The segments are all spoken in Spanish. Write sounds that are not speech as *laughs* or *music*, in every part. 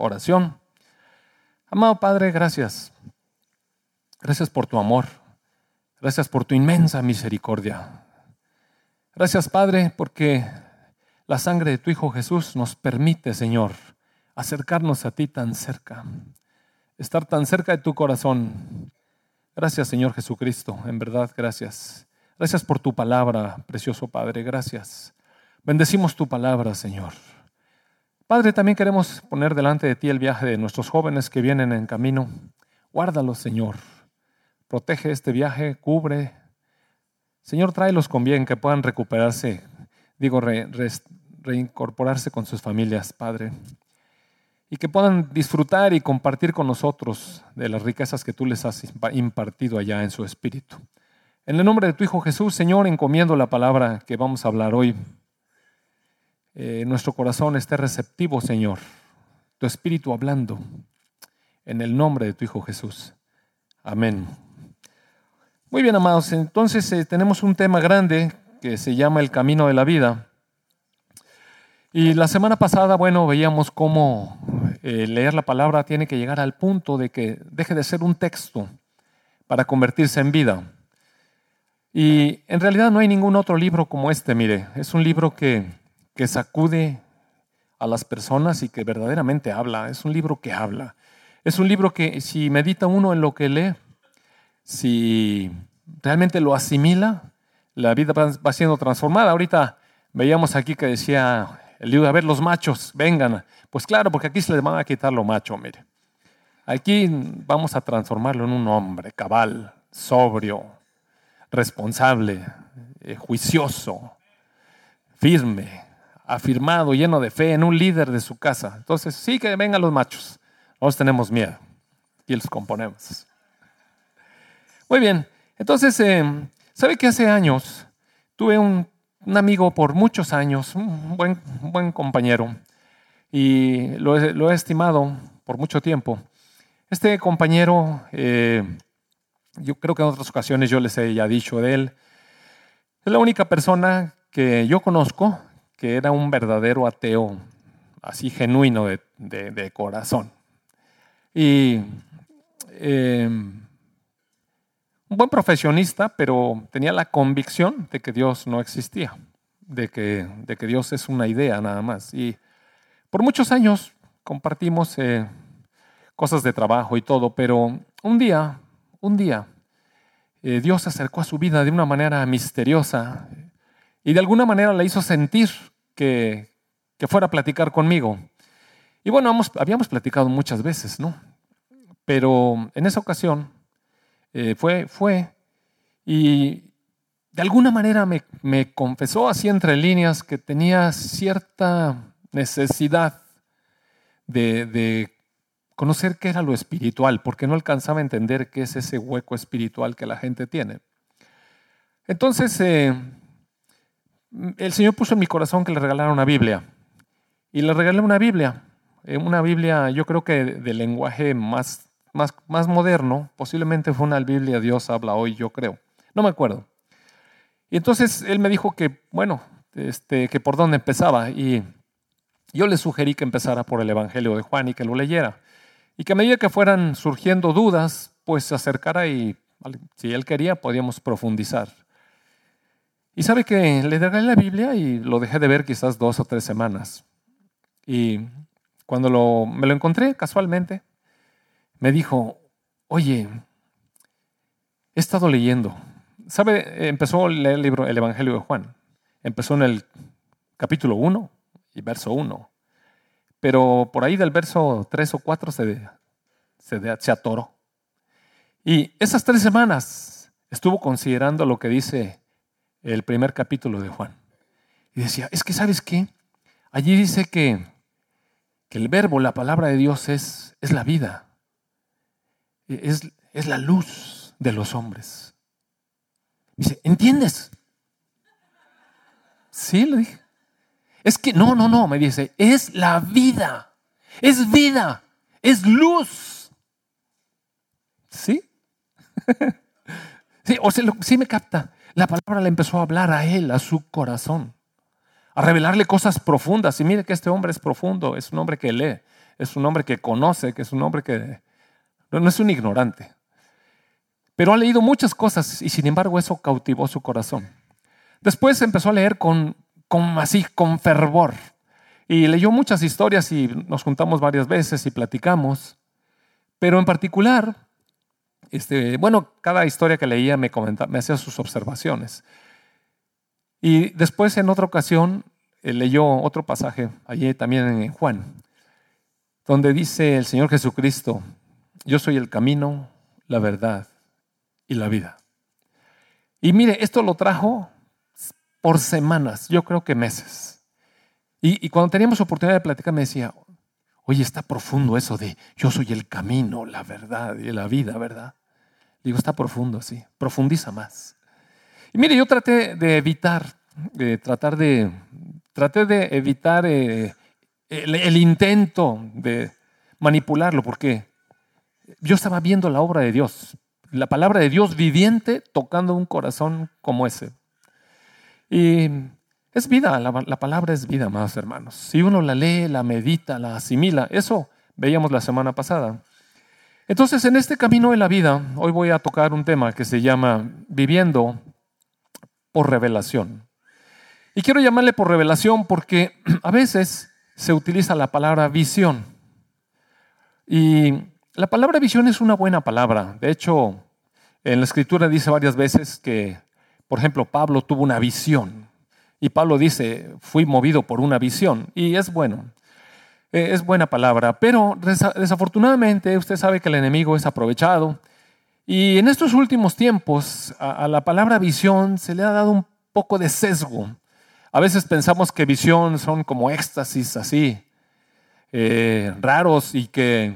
oración. Amado Padre, gracias. Gracias por tu amor. Gracias por tu inmensa misericordia. Gracias, Padre, porque la sangre de tu Hijo Jesús nos permite, Señor, acercarnos a ti tan cerca, estar tan cerca de tu corazón. Gracias, Señor Jesucristo, en verdad, gracias. Gracias por tu palabra, precioso Padre, gracias. Bendecimos tu palabra, Señor. Padre, también queremos poner delante de ti el viaje de nuestros jóvenes que vienen en camino. Guárdalos, Señor. Protege este viaje, cubre. Señor, tráelos con bien, que puedan recuperarse, digo, reincorporarse con sus familias, Padre. Y que puedan disfrutar y compartir con nosotros de las riquezas que tú les has impartido allá en su espíritu. En el nombre de tu Hijo Jesús, Señor, encomiendo la palabra que vamos a hablar hoy. Eh, nuestro corazón esté receptivo, Señor. Tu espíritu hablando. En el nombre de tu Hijo Jesús. Amén. Muy bien, amados. Entonces eh, tenemos un tema grande que se llama el camino de la vida. Y la semana pasada, bueno, veíamos cómo eh, leer la palabra tiene que llegar al punto de que deje de ser un texto para convertirse en vida. Y en realidad no hay ningún otro libro como este, mire, es un libro que, que sacude a las personas y que verdaderamente habla, es un libro que habla. Es un libro que si medita uno en lo que lee, si realmente lo asimila, la vida va siendo transformada. Ahorita veíamos aquí que decía el libro, a ver, los machos, vengan. Pues claro, porque aquí se les van a quitar lo macho, mire. Aquí vamos a transformarlo en un hombre cabal, sobrio, responsable, eh, juicioso, firme, afirmado, lleno de fe, en un líder de su casa. Entonces, sí que vengan los machos. Nosotros tenemos miedo y los componemos. Muy bien, entonces, eh, ¿sabe que hace años tuve un, amigo por muchos años, un buen, buen compañero, y lo, he estimado por mucho tiempo? Este compañero eh, yo creo que en otras ocasiones yo les he ya dicho de él. Es la única persona que yo conozco que era un verdadero ateo, así genuino de, corazón. Y em, un buen profesionista, pero tenía la convicción de que Dios no existía, de que, de que Dios es una idea nada más. Y por muchos años compartimos eh, cosas de trabajo y todo, pero un día un día eh, Dios se acercó a su vida de una manera misteriosa y de alguna manera le hizo sentir que, fuera a platicar conmigo. Y bueno, habíamos platicado muchas veces, ¿no? Pero en esa ocasión eh, fue, fue y de alguna manera me, confesó así entre líneas que tenía cierta necesidad de, conocer qué era lo espiritual, porque no alcanzaba a entender qué es ese hueco espiritual que la gente tiene. Entonces, eh, el Señor puso en mi corazón que le regalara una Biblia. Y le regalé una Biblia, eh, una Biblia yo creo que de lenguaje más, más, más moderno, posiblemente fue una Biblia Dios habla hoy, yo creo. No me acuerdo. Y entonces él me dijo que, bueno, este, que por dónde empezaba. Y yo le sugerí que empezara por el Evangelio de Juan y que lo leyera. Y que a medida que fueran surgiendo dudas, pues se acercara y si él quería podíamos profundizar. Y sabe que le regalé la Biblia y lo dejé de ver quizás dos o tres semanas. Y cuando me lo encontré casualmente, me dijo, oye, he estado leyendo. ¿Sabe? Empezó a leer el libro, el Evangelio de Juan. Empezó en el capítulo 1 y verso 1. Pero por ahí del verso 3 o 4 se, se, se atoró. Y esas tres semanas estuvo considerando lo que dice el primer capítulo de Juan. Y decía, es que sabes qué? Allí dice que, que el verbo, la palabra de Dios es, es la vida. Es, es la luz de los hombres. Dice, ¿entiendes? Sí, le dije. Es que no, no, no, me dice, es la vida. Es vida. Es luz. ¿Sí? *laughs* sí, o sea, sí me capta. La palabra le empezó a hablar a él, a su corazón, a revelarle cosas profundas. Y mire que este hombre es profundo, es un hombre que lee, es un hombre que conoce, que es un hombre que no, es un ignorante. Pero ha leído muchas cosas y sin embargo eso cautivó su corazón. Después empezó a leer con, con así, con fervor. Y leyó muchas historias y nos juntamos varias veces y platicamos. Pero en particular, este, bueno, cada historia que leía me, me hacía sus observaciones. Y después en otra ocasión eh, leyó otro pasaje, allí también en Juan, donde dice el Señor Jesucristo, yo soy el camino, la verdad y la vida. Y mire, esto lo trajo por semanas, yo creo que meses. Y, y cuando teníamos oportunidad de platicar me decía, oye, está profundo eso de yo soy el camino, la verdad y la vida, ¿verdad? Digo, está profundo, sí, profundiza más. Y mire, yo traté de evitar, de tratar de, traté de evitar eh, el, intento de manipularlo, porque yo estaba viendo la obra de Dios, la palabra de Dios viviente tocando un corazón como ese. Y es vida, la, la palabra es vida, más hermanos. Si uno la lee, la medita, la asimila, eso veíamos la semana pasada. Entonces, en este camino de la vida, hoy voy a tocar un tema que se llama viviendo por revelación. Y quiero llamarle por revelación porque *clears throat* a veces se utiliza la palabra visión. Y la palabra visión es una buena palabra. De hecho, en la escritura dice varias veces que, por ejemplo, Pablo tuvo una visión. Y Pablo dice, fui movido por una visión. Y es bueno. Eh, es buena palabra, pero desafortunadamente usted sabe que el enemigo es aprovechado y en estos últimos tiempos a, la palabra visión se le ha dado un poco de sesgo. A veces pensamos que visión son como éxtasis así, eh, raros y que,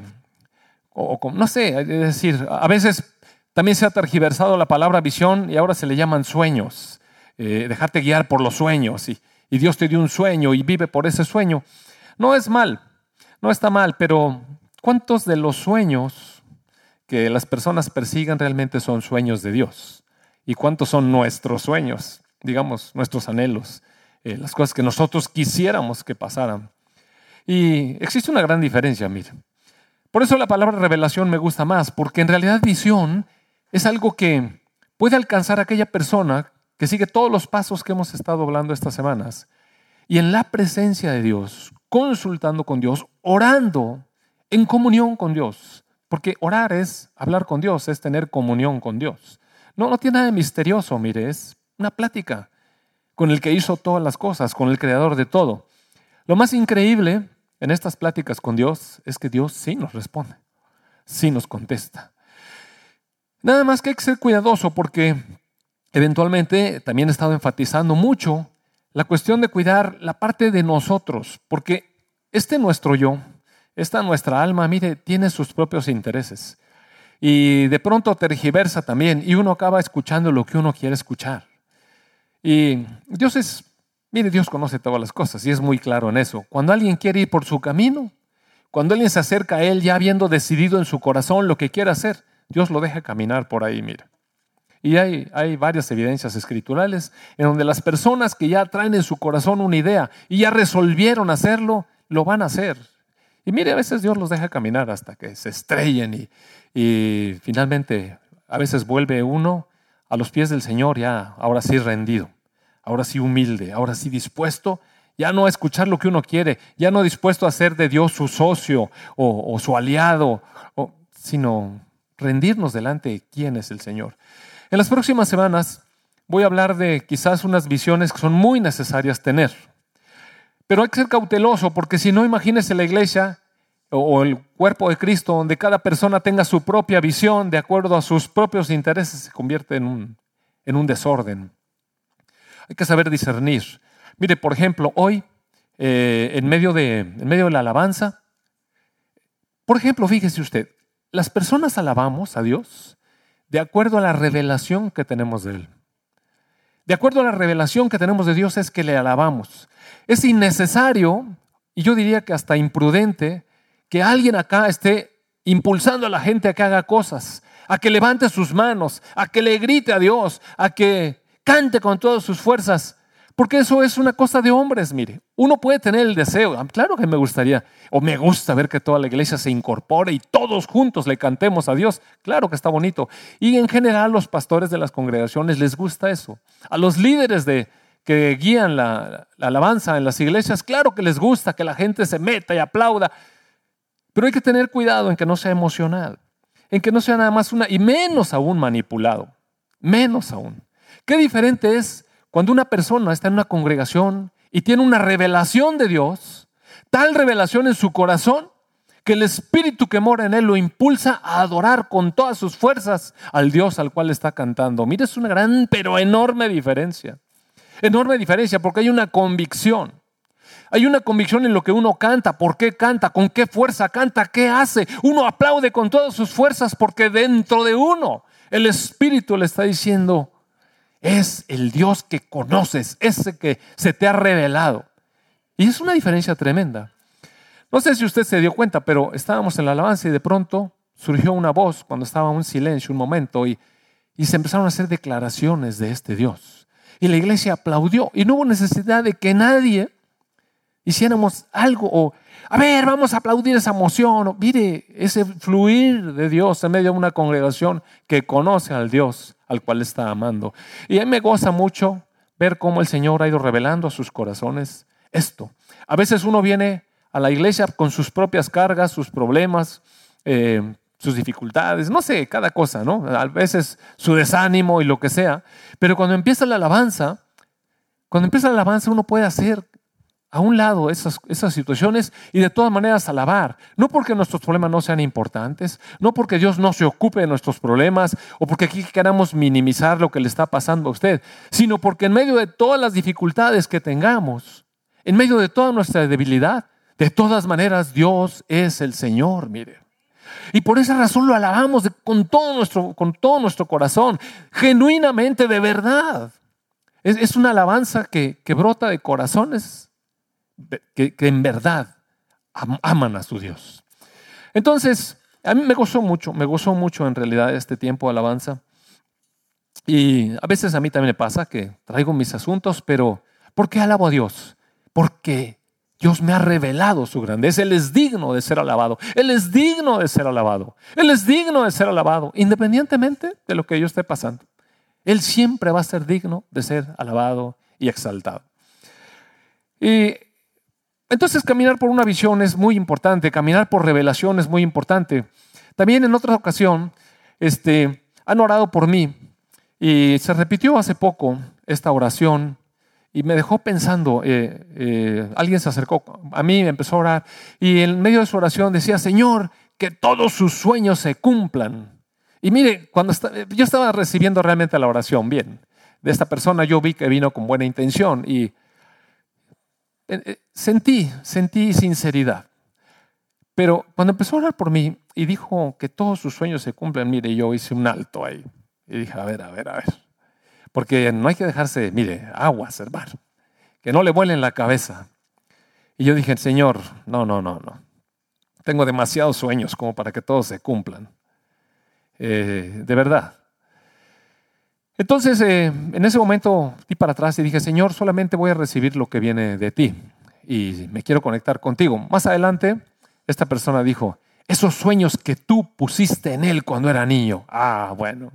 o, no sé, es decir, a veces también se ha tergiversado la palabra visión y ahora se le llaman sueños, eh, dejarte guiar por los sueños y Dios te dio un sueño y vive por ese sueño. No es mal, no está mal, pero ¿cuántos de los sueños que las personas persigan realmente son sueños de Dios? ¿Y cuántos son nuestros sueños, digamos, nuestros anhelos, eh, las cosas que nosotros quisiéramos que pasaran? Y existe una gran diferencia, mire. Por eso la palabra revelación me gusta más, porque en realidad visión es algo que puede alcanzar a aquella persona que sigue todos los pasos que hemos estado hablando estas semanas y en la presencia de Dios consultando con Dios, orando en comunión con Dios. Porque orar es hablar con Dios, es tener comunión con Dios. No, no tiene nada de misterioso, mire, es una plática con el que hizo todas las cosas, con el creador de todo. Lo más increíble en estas pláticas con Dios es que Dios sí nos responde, sí nos contesta. Nada más que hay que ser cuidadoso porque eventualmente también he estado enfatizando mucho la cuestión de cuidar la parte de nosotros, porque este nuestro yo, esta nuestra alma, mire, tiene sus propios intereses. Y de pronto tergiversa también y uno acaba escuchando lo que uno quiere escuchar. Y Dios es, mire, Dios conoce todas las cosas y es muy claro en eso. Cuando alguien quiere ir por su camino, cuando alguien se acerca a Él ya habiendo decidido en su corazón lo que quiere hacer, Dios lo deja caminar por ahí, mire. Y hay, hay varias evidencias escriturales en donde las personas que ya traen en su corazón una idea y ya resolvieron hacerlo, lo van a hacer. Y mire, a veces Dios los deja caminar hasta que se estrellen y, y finalmente a veces vuelve uno a los pies del Señor ya, ahora sí rendido, ahora sí humilde, ahora sí dispuesto ya no a escuchar lo que uno quiere, ya no dispuesto a ser de Dios su socio o, su aliado, sino rendirnos delante de quién es el Señor. En las próximas semanas voy a hablar de quizás unas visiones que son muy necesarias tener. Pero hay que ser cauteloso porque si no, imagínese la iglesia o el cuerpo de Cristo donde cada persona tenga su propia visión de acuerdo a sus propios intereses, se convierte en un, en un desorden. Hay que saber discernir. Mire, por ejemplo, hoy, eh, en, medio de, en medio de la alabanza, por ejemplo, fíjese usted, las personas alabamos a Dios de acuerdo a la revelación que tenemos de Él. De acuerdo a la revelación que tenemos de Dios es que le alabamos. Es innecesario, y yo diría que hasta imprudente, que alguien acá esté impulsando a la gente a que haga cosas, a que levante sus manos, a que le grite a Dios, a que cante con todas sus fuerzas, Porque eso es una cosa de hombres, mire. Uno puede tener el deseo, ah, claro que me gustaría, o me gusta ver que toda la iglesia se incorpore y todos juntos le cantemos a Dios. Claro que está bonito. Y en general los pastores de las congregaciones les gusta eso. A los líderes de, que guían la, la alabanza en las iglesias, claro que les gusta que la gente se meta y aplauda. Pero hay que tener cuidado en que no sea emocional, en que no sea nada más una, y menos aún manipulado, menos aún. Qué diferente es cuando una persona está en una congregación y tiene una revelación de Dios, tal revelación en su corazón, que el espíritu que mora en él lo impulsa a adorar con todas sus fuerzas al Dios al cual está cantando. Mire, es una gran pero enorme diferencia. Enorme diferencia porque hay una convicción. Hay una convicción en lo que uno canta, por qué canta, con qué fuerza canta, qué hace. Uno aplaude con todas sus fuerzas porque dentro de uno el Espíritu le está diciendo, es el Dios que conoces, ese que se te ha revelado. Y es una diferencia tremenda. No sé si usted se dio cuenta, pero estábamos en la alabanza y de pronto surgió una voz cuando estaba un silencio, un momento, y, y se empezaron a hacer declaraciones de este Dios. Y la iglesia aplaudió y no hubo necesidad de que nadie hiciéramos algo o, a ver, vamos a aplaudir esa emoción. mire, ese fluir de Dios en medio de una congregación que conoce al Dios al cual está amando. Y a mí me goza mucho ver cómo el Señor ha ido revelando a sus corazones esto. A veces uno viene a la iglesia con sus propias cargas, sus problemas, eh, sus dificultades, no sé, cada cosa, ¿no? A veces su desánimo y lo que sea. Pero cuando empieza la alabanza, cuando empieza la alabanza uno puede hacer a un lado esas, situaciones y de todas maneras alabar. No porque nuestros problemas no sean importantes, no porque Dios no se ocupe de nuestros problemas o porque aquí queramos minimizar lo que le está pasando a usted, sino porque en medio de todas las dificultades que tengamos, en medio de toda nuestra debilidad, de todas maneras Dios es el Señor, mire. Y por esa razón lo alabamos con, todo nuestro, con todo nuestro corazón, genuinamente, de verdad. Es, una alabanza que brota de corazones que, en verdad aman a su Dios. Entonces, a mí me gozó mucho, me gozó mucho en realidad este tiempo de alabanza. Y a veces a mí también me pasa que traigo mis asuntos, pero ¿por qué alabo a Dios? Porque Dios me ha revelado su grandeza. Él es digno de ser alabado. Él es digno de ser alabado. Él es digno de ser alabado, independientemente de lo que yo esté pasando. Él siempre va a ser digno de ser alabado y exaltado. Y entonces caminar por una visión es muy importante, caminar por revelación es muy importante. También en otra ocasión este, han orado por mí y se repitió hace poco esta oración y me dejó pensando, eh, eh, alguien se acercó a mí, empezó a orar y en medio de su oración decía, Señor, que todos sus sueños se cumplan. Y mire, cuando yo estaba recibiendo realmente la oración, bien, de esta persona yo vi que vino con buena intención y sentí, sentí sinceridad. Pero cuando empezó a orar por mí y dijo que todos sus sueños se cumplen, mire, yo hice un alto ahí. Y dije, a ver, a ver, a ver. Porque no hay que dejarse, mire, aguas, hermano. Que no le vuelen la cabeza. Y yo dije, Señor, no, no, no, no. Tengo demasiados sueños como para que todos se cumplan. Eh, de verdad. Entonces, eh, en ese momento di para atrás y dije, Señor, solamente voy a recibir lo que viene de ti y me quiero conectar contigo. Más adelante, esta persona dijo, esos sueños que tú pusiste en él cuando era niño. Ah, bueno.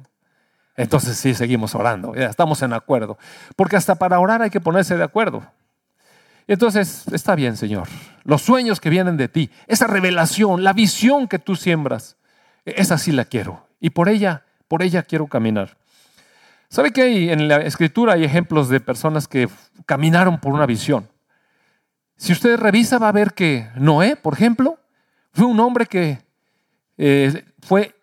Entonces sí, seguimos orando, ya estamos en acuerdo. Porque hasta para orar hay que ponerse de acuerdo. Entonces, está bien, Señor. Los sueños que vienen de ti, esa revelación, la visión que tú siembras, esa sí la quiero. Y por ella, por ella quiero caminar. ¿Sabe que hay, en la escritura hay ejemplos de personas que caminaron por una visión? Si usted revisa va a ver que Noé, por ejemplo, fue un hombre que eh, fue,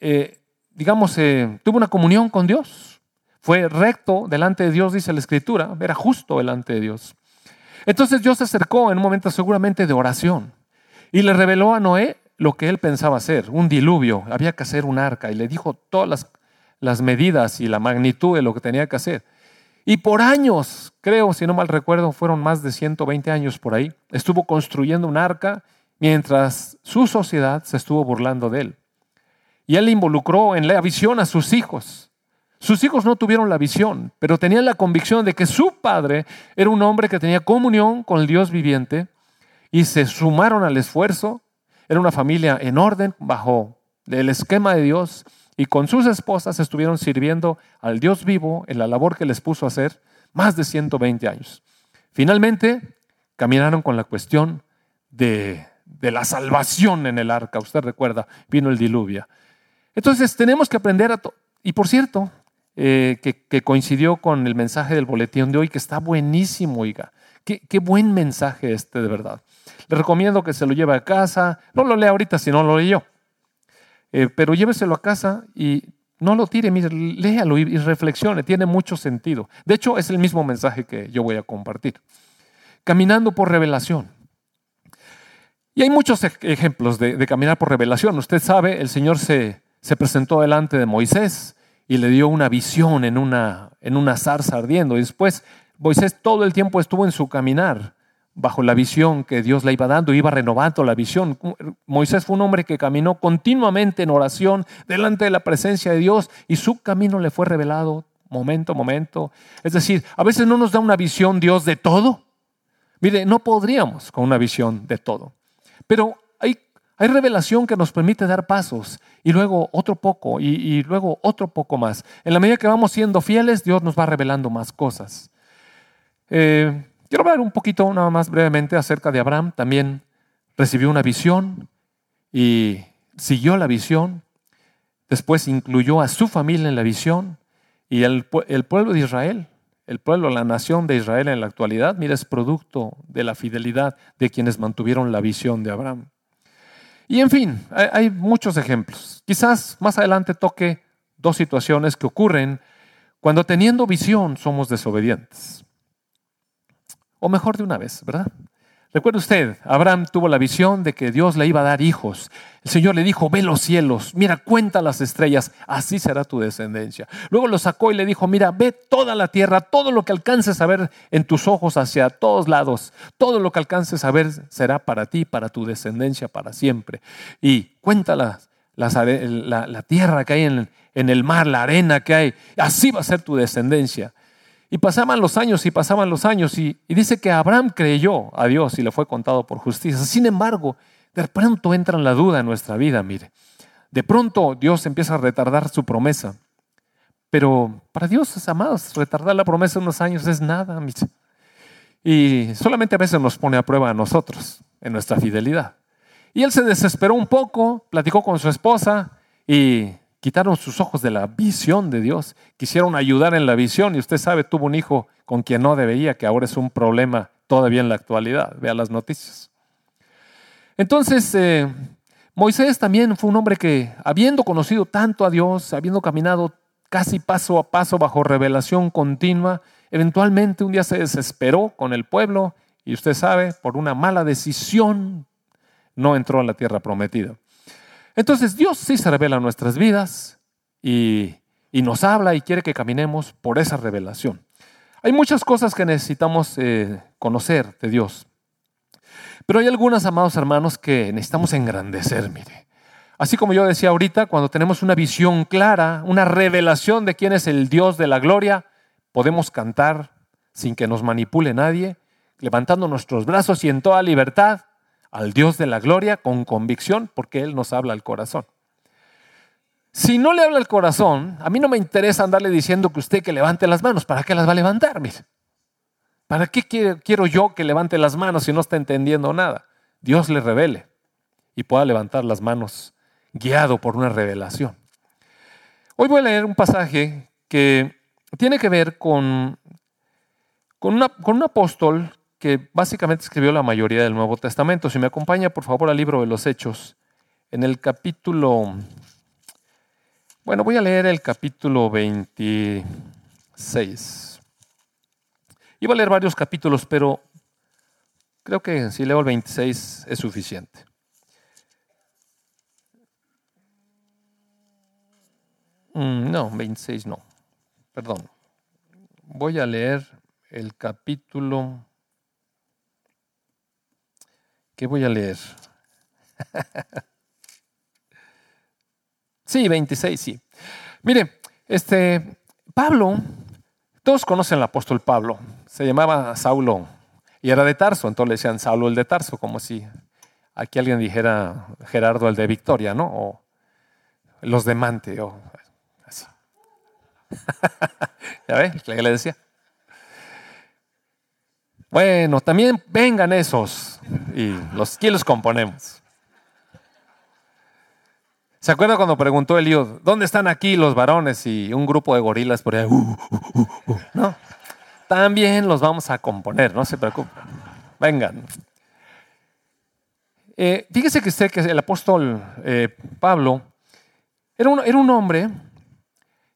eh, digamos, eh, tuvo una comunión con Dios. Fue recto delante de Dios, dice la escritura, era justo delante de Dios. Entonces Dios se acercó en un momento seguramente de oración y le reveló a Noé lo que él pensaba hacer, un diluvio, había que hacer un arca y le dijo todas las las medidas y la magnitud de lo que tenía que hacer. Y por años, creo, si no mal recuerdo, fueron más de 120 años por ahí, estuvo construyendo un arca mientras su sociedad se estuvo burlando de él. Y él involucró en la visión a sus hijos. Sus hijos no tuvieron la visión, pero tenían la convicción de que su padre era un hombre que tenía comunión con el Dios viviente y se sumaron al esfuerzo. Era una familia en orden bajo el esquema de Dios y con sus esposas estuvieron sirviendo al Dios vivo en la labor que les puso a hacer más de 120 años. Finalmente, caminaron con la cuestión de, la salvación en el arca. Usted recuerda, vino el diluvio. Entonces tenemos que aprender a... Y por cierto, eh, que, coincidió con el mensaje del boletín de hoy, que está buenísimo, oiga. Qué, qué, buen mensaje este, de verdad. Le recomiendo que se lo lleve a casa. No lo lea ahorita si no lo leyó. Eh, pero lléveselo a casa y no lo tire, mire, léalo y, reflexione. Tiene mucho sentido. De hecho, es el mismo mensaje que yo voy a compartir. Caminando por revelación. Y hay muchos ejemplos de, caminar por revelación. Usted sabe, el Señor se, se, presentó delante de Moisés y le dio una visión en una, en una zarza ardiendo. Y después Moisés todo el tiempo estuvo en su caminar bajo la visión que Dios le iba dando, iba renovando la visión. Moisés fue un hombre que caminó continuamente en oración delante de la presencia de Dios y su camino le fue revelado momento a momento. Es decir, a veces no nos da una visión Dios de todo. Mire, no podríamos con una visión de todo. Pero hay, hay revelación que nos permite dar pasos y luego otro poco y, luego otro poco más. En la medida que vamos siendo fieles, Dios nos va revelando más cosas. Eh, quiero hablar un poquito, nada más brevemente, acerca de Abraham. También recibió una visión y siguió la visión. Después incluyó a su familia en la visión y el, pueblo de Israel el pueblo, la nación de Israel en la actualidad, mira, es producto de la fidelidad de quienes mantuvieron la visión de Abraham. Y en fin, hay muchos ejemplos. Quizás más adelante toque dos situaciones que ocurren cuando teniendo visión somos desobedientes. O mejor de una vez, ¿verdad? Recuerde usted, Abraham tuvo la visión de que Dios le iba a dar hijos. El Señor le dijo, ve los cielos, mira, cuenta las estrellas, así será tu descendencia. Luego lo sacó y le dijo, mira, ve toda la tierra, todo lo que alcances a ver en tus ojos hacia todos lados, todo lo que alcances a ver será para ti, para tu descendencia, para siempre. Y cuenta la, tierra que hay en, en el mar, la arena que hay, así va a ser tu descendencia. Y pasaban los años y pasaban los años y, dice que Abraham creyó a Dios y le fue contado por justicia. Sin embargo, de pronto entra en la duda en nuestra vida, mire. De pronto Dios empieza a retardar su promesa. Pero para Dios, amados, retardar la promesa unos años es nada. Y solamente a veces nos pone a prueba a nosotros en nuestra fidelidad. Y él se desesperó un poco, platicó con su esposa y quitaron sus ojos de la visión de Dios, quisieron ayudar en la visión y usted sabe, tuvo un hijo con quien no debería, que ahora es un problema todavía en la actualidad. Vea las noticias. Entonces, eh, Moisés también fue un hombre que, habiendo conocido tanto a Dios, habiendo caminado casi paso a paso bajo revelación continua, eventualmente un día se desesperó con el pueblo y usted sabe, por una mala decisión, no entró a la tierra prometida. Entonces Dios sí se revela en nuestras vidas y, nos habla y quiere que caminemos por esa revelación. Hay muchas cosas que necesitamos eh, conocer de Dios. Pero hay algunas, amados hermanos, que necesitamos engrandecer, mire. Así como yo decía ahorita, cuando tenemos una visión clara, una revelación de quién es el Dios de la gloria, podemos cantar sin que nos manipule nadie, levantando nuestros brazos y en toda libertad, al Dios de la gloria con convicción porque Él nos habla al corazón. Si no le habla al corazón, a mí no me interesa andarle diciendo que usted que levante las manos. ¿Para qué las va a levantar? ¿Para qué quiero yo que levante las manos si no está entendiendo nada? Dios le revele y pueda levantar las manos guiado por una revelación. Hoy voy a leer un pasaje que tiene que ver con, con un apóstol que básicamente escribió la mayoría del Nuevo Testamento. Si me acompaña, por favor, al libro de los Hechos, en el capítulo, bueno, voy a leer el capítulo 26. Iba a leer varios capítulos, pero creo que si leo el 26 es suficiente. Mm, no, 26 no, perdón. Voy a leer el capítulo ¿Qué voy a leer? sí, 26, sí. Mire, este, Pablo, todos conocen al apóstol Pablo, se llamaba Saulo y era de Tarso, entonces le decían Saulo el de Tarso, como si aquí alguien dijera Gerardo el de Victoria, ¿no? O los de Mante, o así. *laughs* ¿Ya ve? ¿Qué le decía? Bueno, también vengan esos y los, ¿quién los componemos? ¿Se acuerda cuando preguntó Elío, ¿dónde están aquí los varones y un grupo de gorilas por ahí? ¿No? También los vamos a componer, no se preocupen. Vengan. Eh, fíjese que usted que el apóstol eh, Pablo era un, era un hombre,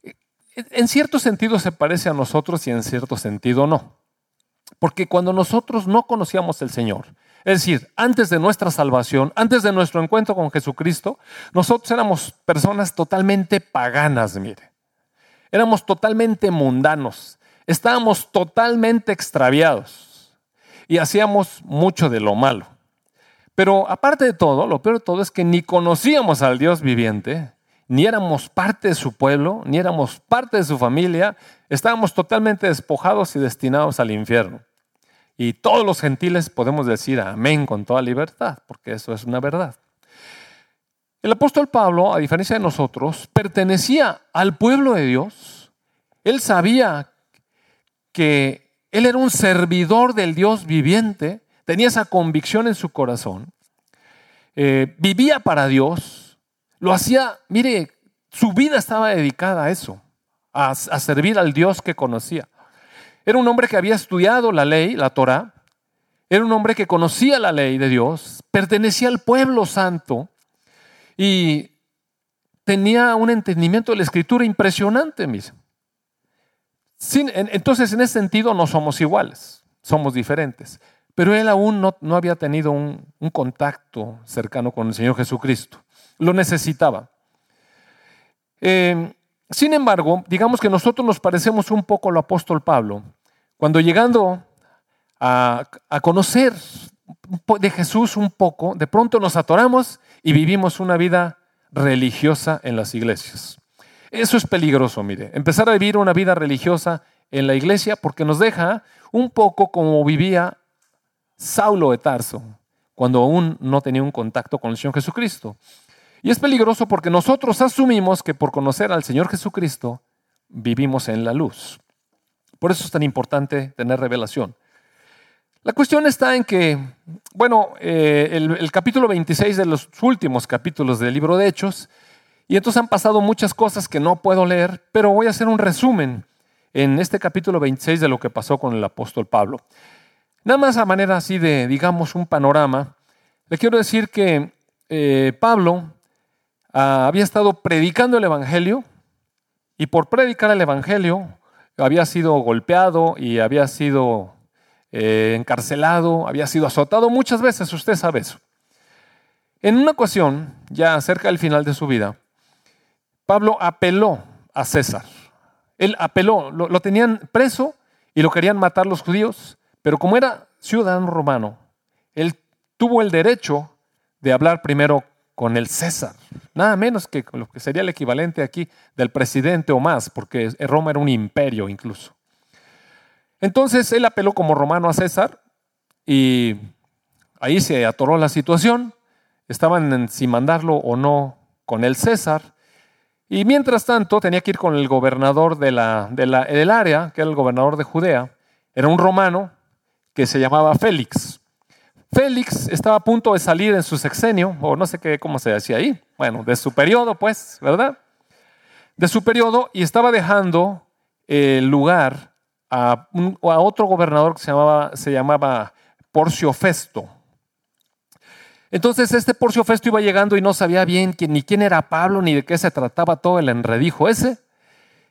eh, en cierto sentido se parece a nosotros y en cierto sentido no. Porque cuando nosotros no conocíamos el Señor, es decir, antes de nuestra salvación, antes de nuestro encuentro con Jesucristo, nosotros éramos personas totalmente paganas, mire. Éramos totalmente mundanos. Estábamos totalmente extraviados y hacíamos mucho de lo malo. Pero aparte de todo, lo peor de todo es que ni conocíamos al Dios viviente, ni éramos parte de su pueblo, ni éramos parte de su familia, estábamos totalmente despojados y destinados al infierno. Y todos los gentiles podemos decir amén con toda libertad, porque eso es una verdad. El apóstol Pablo, a diferencia de nosotros, pertenecía al pueblo de Dios. Él sabía que él era un servidor del Dios viviente, tenía esa convicción en su corazón, eh, vivía para Dios, lo hacía, mire, su vida estaba dedicada a eso, a servir al Dios que conocía. Era un hombre que había estudiado la ley, la Torah. Era un hombre que conocía la ley de Dios, pertenecía al pueblo santo y tenía un entendimiento de la escritura impresionante, mis. entonces, en ese sentido, no somos iguales, somos diferentes. Pero él aún no, había tenido un, contacto cercano con el Señor Jesucristo. Lo necesitaba. Eh, sin embargo, digamos que nosotros nos parecemos un poco al apóstol Pablo, cuando llegando a, conocer de Jesús un poco, de pronto nos atoramos y vivimos una vida religiosa en las iglesias. Eso es peligroso, mire, empezar a vivir una vida religiosa en la iglesia porque nos deja un poco como vivía Saulo de Tarso, cuando aún no tenía un contacto con el Señor Jesucristo. Y es peligroso porque nosotros asumimos que por conocer al Señor Jesucristo vivimos en la luz. Por eso es tan importante tener revelación. La cuestión está en que, bueno, eh, el, capítulo 26 de los últimos capítulos del libro de Hechos, y entonces han pasado muchas cosas que no puedo leer, pero voy a hacer un resumen en este capítulo 26 de lo que pasó con el apóstol Pablo. Nada más a manera así de, digamos, un panorama, le quiero decir que eh, Pablo Ah, había estado predicando el Evangelio y por predicar el Evangelio había sido golpeado y había sido eh, encarcelado, había sido azotado muchas veces, usted sabe eso. En una ocasión, ya cerca del final de su vida, Pablo apeló a César. Él apeló, lo, lo tenían preso y lo querían matar los judíos, pero como era ciudadano romano, él tuvo el derecho de hablar primero con el César, nada menos que lo que sería el equivalente aquí del presidente o más, porque Roma era un imperio incluso. Entonces él apeló como romano a César y ahí se atoró la situación, estaban en si mandarlo o no con el César, y mientras tanto tenía que ir con el gobernador del área, que era el gobernador de Judea, era un romano que se llamaba Félix. Félix estaba a punto de salir en su sexenio, o no sé qué, cómo se decía ahí, bueno, de su periodo, pues, ¿verdad? De su periodo, y estaba dejando el lugar a, otro gobernador que se llamaba, Porcio Festo. Entonces este Porcio Festo iba llegando y no sabía bien ni quién era Pablo ni de qué se trataba todo el enredijo ese.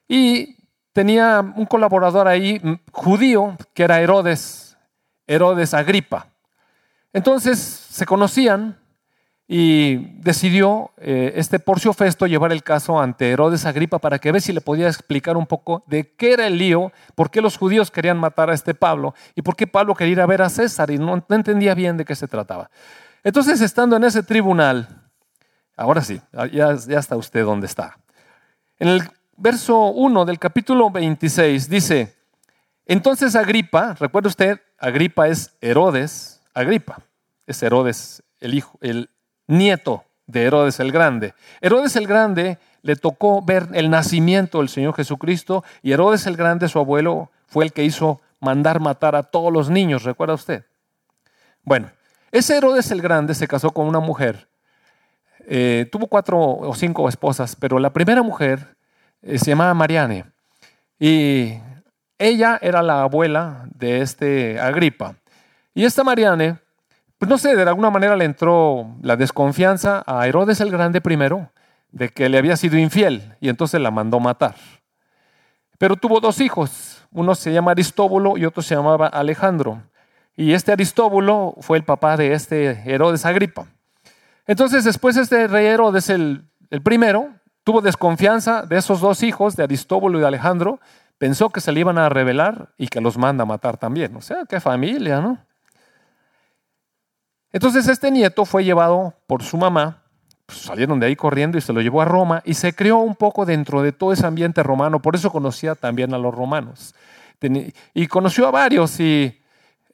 Y tenía un colaborador ahí judío que era Herodes, Herodes Agripa. Entonces se conocían y decidió eh, este Porcio Festo llevar el caso ante Herodes Agripa para que ver si le podía explicar un poco de qué era el lío, por qué los judíos querían matar a este Pablo y por qué Pablo quería ir a ver a César y no, entendía bien de qué se trataba. Entonces, estando en ese tribunal, ahora sí, ya, ya está usted donde está. En el verso 1 del capítulo 26 dice, entonces Agripa, recuerda usted, Agripa es Herodes, Agripa, es Herodes, el hijo, el nieto de Herodes el Grande. Herodes el Grande le tocó ver el nacimiento del Señor Jesucristo y Herodes el Grande, su abuelo, fue el que hizo mandar matar a todos los niños, ¿recuerda usted? Bueno, ese Herodes el Grande se casó con una mujer, eh, tuvo cuatro o cinco esposas, pero la primera mujer eh, se llamaba Mariane y ella era la abuela de este Agripa. Y esta Mariane, pues no sé, de alguna manera le entró la desconfianza a Herodes el Grande primero de que le había sido infiel y entonces la mandó matar. Pero tuvo dos hijos, uno se llama Aristóbulo y otro se llamaba Alejandro. Y este Aristóbulo fue el papá de este Herodes Agripa. Entonces después este rey Herodes el, el primero tuvo desconfianza de esos dos hijos, de Aristóbulo y de Alejandro, pensó que se le iban a rebelar y que los manda a matar también. O sea, qué familia, ¿no? Entonces este nieto fue llevado por su mamá pues, salieron de ahí corriendo y se lo llevó a Roma y se creó un poco dentro de todo ese ambiente romano, por eso conocía también a los romanos. y conoció a varios y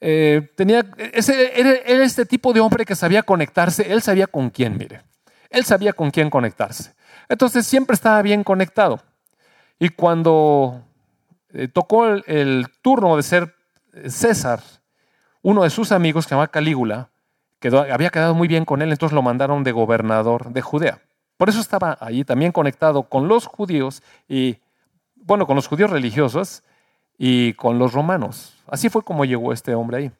eh, tenía, ese, era, este tipo de hombre que sabía conectarse, él sabía con quién, mire, él sabía con quién conectarse. Entonces siempre estaba bien conectado. Y cuando eh, tocó el, turno de ser César, uno de sus amigos, que se llamaba Calígula, había quedado muy bien con él, entonces lo mandaron de gobernador de Judea. Por eso estaba allí también conectado con los judíos y, bueno, con los judíos religiosos y con los romanos. Así fue como llegó este hombre ahí.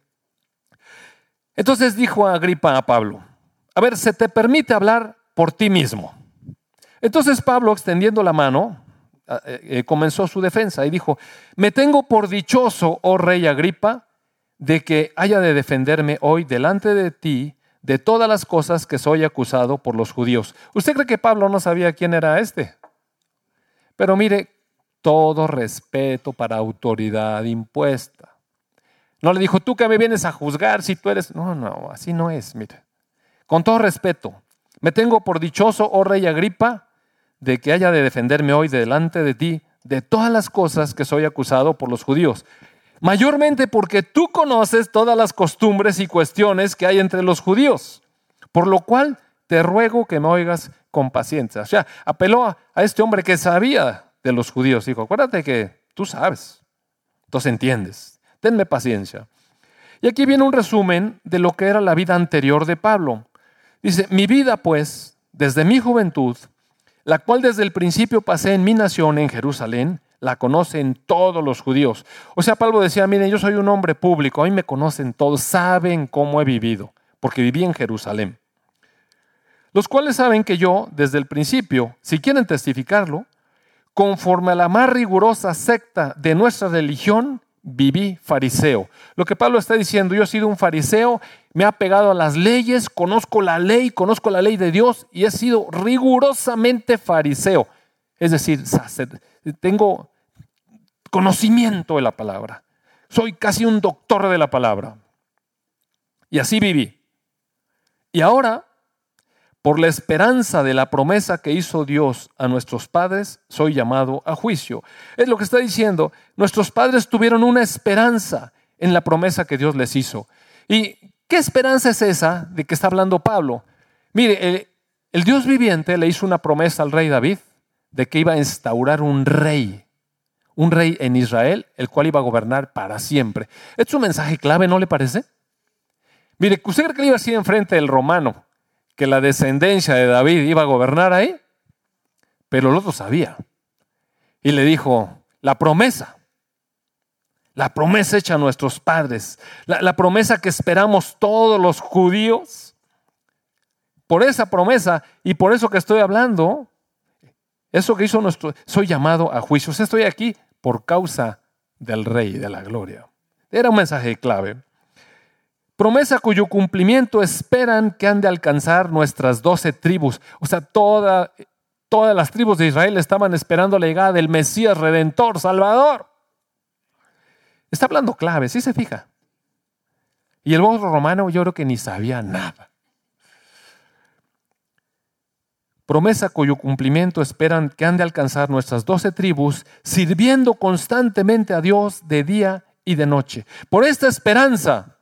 Entonces dijo Agripa a Pablo, a ver, se te permite hablar por ti mismo. Entonces Pablo, extendiendo la mano, eh, eh, comenzó su defensa y dijo, me tengo por dichoso, oh rey Agripa, de que haya de defenderme hoy delante de ti de todas las cosas que soy acusado por los judíos. ¿Usted cree que Pablo no sabía quién era este? Pero mire, todo respeto para autoridad impuesta. No le dijo, tú que me vienes a juzgar si tú eres... No, no, así no es, mire. Con todo respeto, me tengo por dichoso, oh rey Agripa, de que haya de defenderme hoy delante de ti de todas las cosas que soy acusado por los judíos mayormente porque tú conoces todas las costumbres y cuestiones que hay entre los judíos, por lo cual te ruego que me oigas con paciencia. O sea, apeló a, este hombre que sabía de los judíos, dijo, acuérdate que tú sabes, entonces entiendes, tenme paciencia. Y aquí viene un resumen de lo que era la vida anterior de Pablo. Dice, mi vida pues, desde mi juventud, la cual desde el principio pasé en mi nación en Jerusalén, la conocen todos los judíos. O sea, Pablo decía, miren, yo soy un hombre público, a mí me conocen todos, saben cómo he vivido, porque viví en Jerusalén. Los cuales saben que yo, desde el principio, si quieren testificarlo, conforme a la más rigurosa secta de nuestra religión, viví fariseo. Lo que Pablo está diciendo, yo he sido un fariseo, me ha pegado a las leyes, conozco la ley, conozco la ley de Dios y he sido rigurosamente fariseo. Es decir, tengo conocimiento de la palabra. Soy casi un doctor de la palabra. Y así viví. Y ahora, por la esperanza de la promesa que hizo Dios a nuestros padres, soy llamado a juicio. Es lo que está diciendo. Nuestros padres tuvieron una esperanza en la promesa que Dios les hizo. ¿Y qué esperanza es esa de que está hablando Pablo? Mire, el, el Dios viviente le hizo una promesa al rey David de que iba a instaurar un rey, un rey en Israel, el cual iba a gobernar para siempre. Es un mensaje clave, ¿no le parece? Mire, ¿usted cree que le iba a decir enfrente del romano que la descendencia de David iba a gobernar ahí? Pero el otro sabía. Y le dijo, la promesa, la promesa hecha a nuestros padres, la promesa que esperamos todos los judíos, por esa promesa y por eso que estoy hablando, eso que hizo nuestro, soy llamado a juicio. estoy aquí por causa del Rey de la Gloria. Era un mensaje clave. Promesa cuyo cumplimiento esperan que han de alcanzar nuestras doce tribus. O sea, toda, todas las tribus de Israel estaban esperando la llegada del Mesías Redentor, Salvador. Está hablando clave, ¿sí se fija? Y el voz romano yo creo que ni sabía nada. Promesa cuyo cumplimiento esperan que han de alcanzar nuestras doce tribus, sirviendo constantemente a Dios de día y de noche. Por esta esperanza,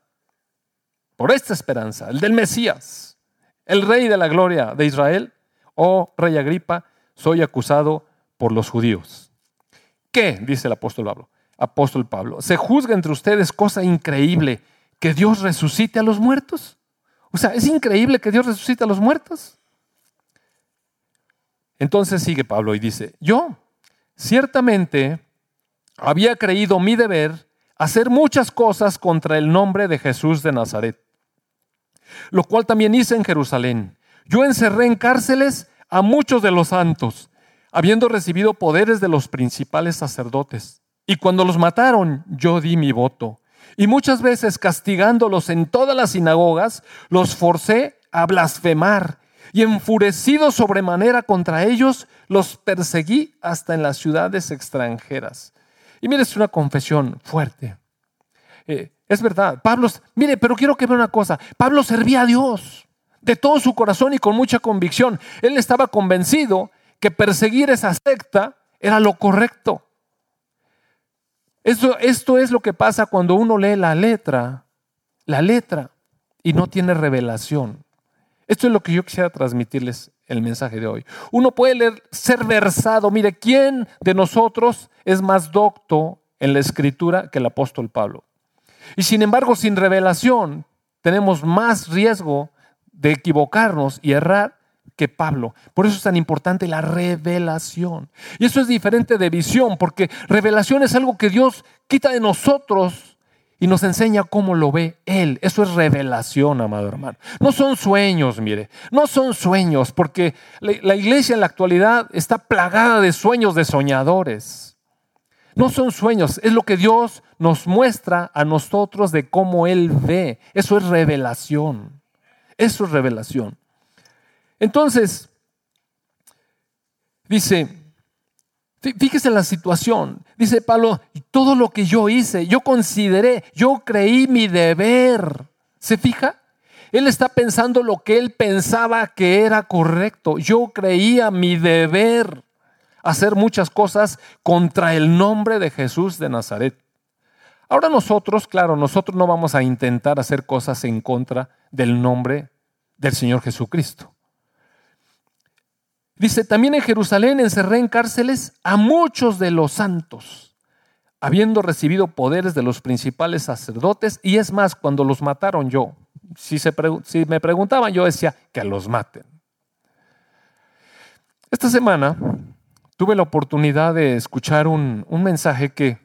por esta esperanza, el del Mesías, el Rey de la Gloria de Israel, oh Rey Agripa, soy acusado por los judíos. ¿Qué? dice el apóstol Pablo. Apóstol Pablo, ¿se juzga entre ustedes cosa increíble que Dios resucite a los muertos? O sea, ¿es increíble que Dios resucite a los muertos? Entonces sigue Pablo y dice, yo ciertamente había creído mi deber hacer muchas cosas contra el nombre de Jesús de Nazaret, lo cual también hice en Jerusalén. Yo encerré en cárceles a muchos de los santos, habiendo recibido poderes de los principales sacerdotes. Y cuando los mataron, yo di mi voto. Y muchas veces castigándolos en todas las sinagogas, los forcé a blasfemar y enfurecido sobremanera contra ellos, los perseguí hasta en las ciudades extranjeras. Y mire, es una confesión fuerte. Eh, es verdad, Pablo, mire, pero quiero que vea una cosa. Pablo servía a Dios de todo su corazón y con mucha convicción. Él estaba convencido que perseguir esa secta era lo correcto. Esto, esto es lo que pasa cuando uno lee la letra, la letra, y no tiene revelación. Esto es lo que yo quisiera transmitirles el mensaje de hoy. Uno puede leer, ser versado. Mire, ¿quién de nosotros es más docto en la escritura que el apóstol Pablo? Y sin embargo, sin revelación, tenemos más riesgo de equivocarnos y errar que Pablo. Por eso es tan importante la revelación. Y eso es diferente de visión, porque revelación es algo que Dios quita de nosotros y nos enseña cómo lo ve Él. Eso es revelación, amado hermano. No son sueños, mire, no son sueños, porque la iglesia en la actualidad está plagada de sueños de soñadores. No son sueños, es lo que Dios nos muestra a nosotros de cómo Él ve. Eso es revelación. Eso es revelación. Entonces, dice, Fíjese la situación. Dice Pablo, todo lo que yo hice, yo consideré, yo creí mi deber. ¿Se fija? Él está pensando lo que él pensaba que era correcto. Yo creía mi deber hacer muchas cosas contra el nombre de Jesús de Nazaret. Ahora nosotros, claro, nosotros no vamos a intentar hacer cosas en contra del nombre del Señor Jesucristo. Dice, también en Jerusalén encerré en cárceles a muchos de los santos, habiendo recibido poderes de los principales sacerdotes, y es más, cuando los mataron yo, si, se, si me preguntaban, yo decía que los maten. Esta semana tuve la oportunidad de escuchar un, mensaje que,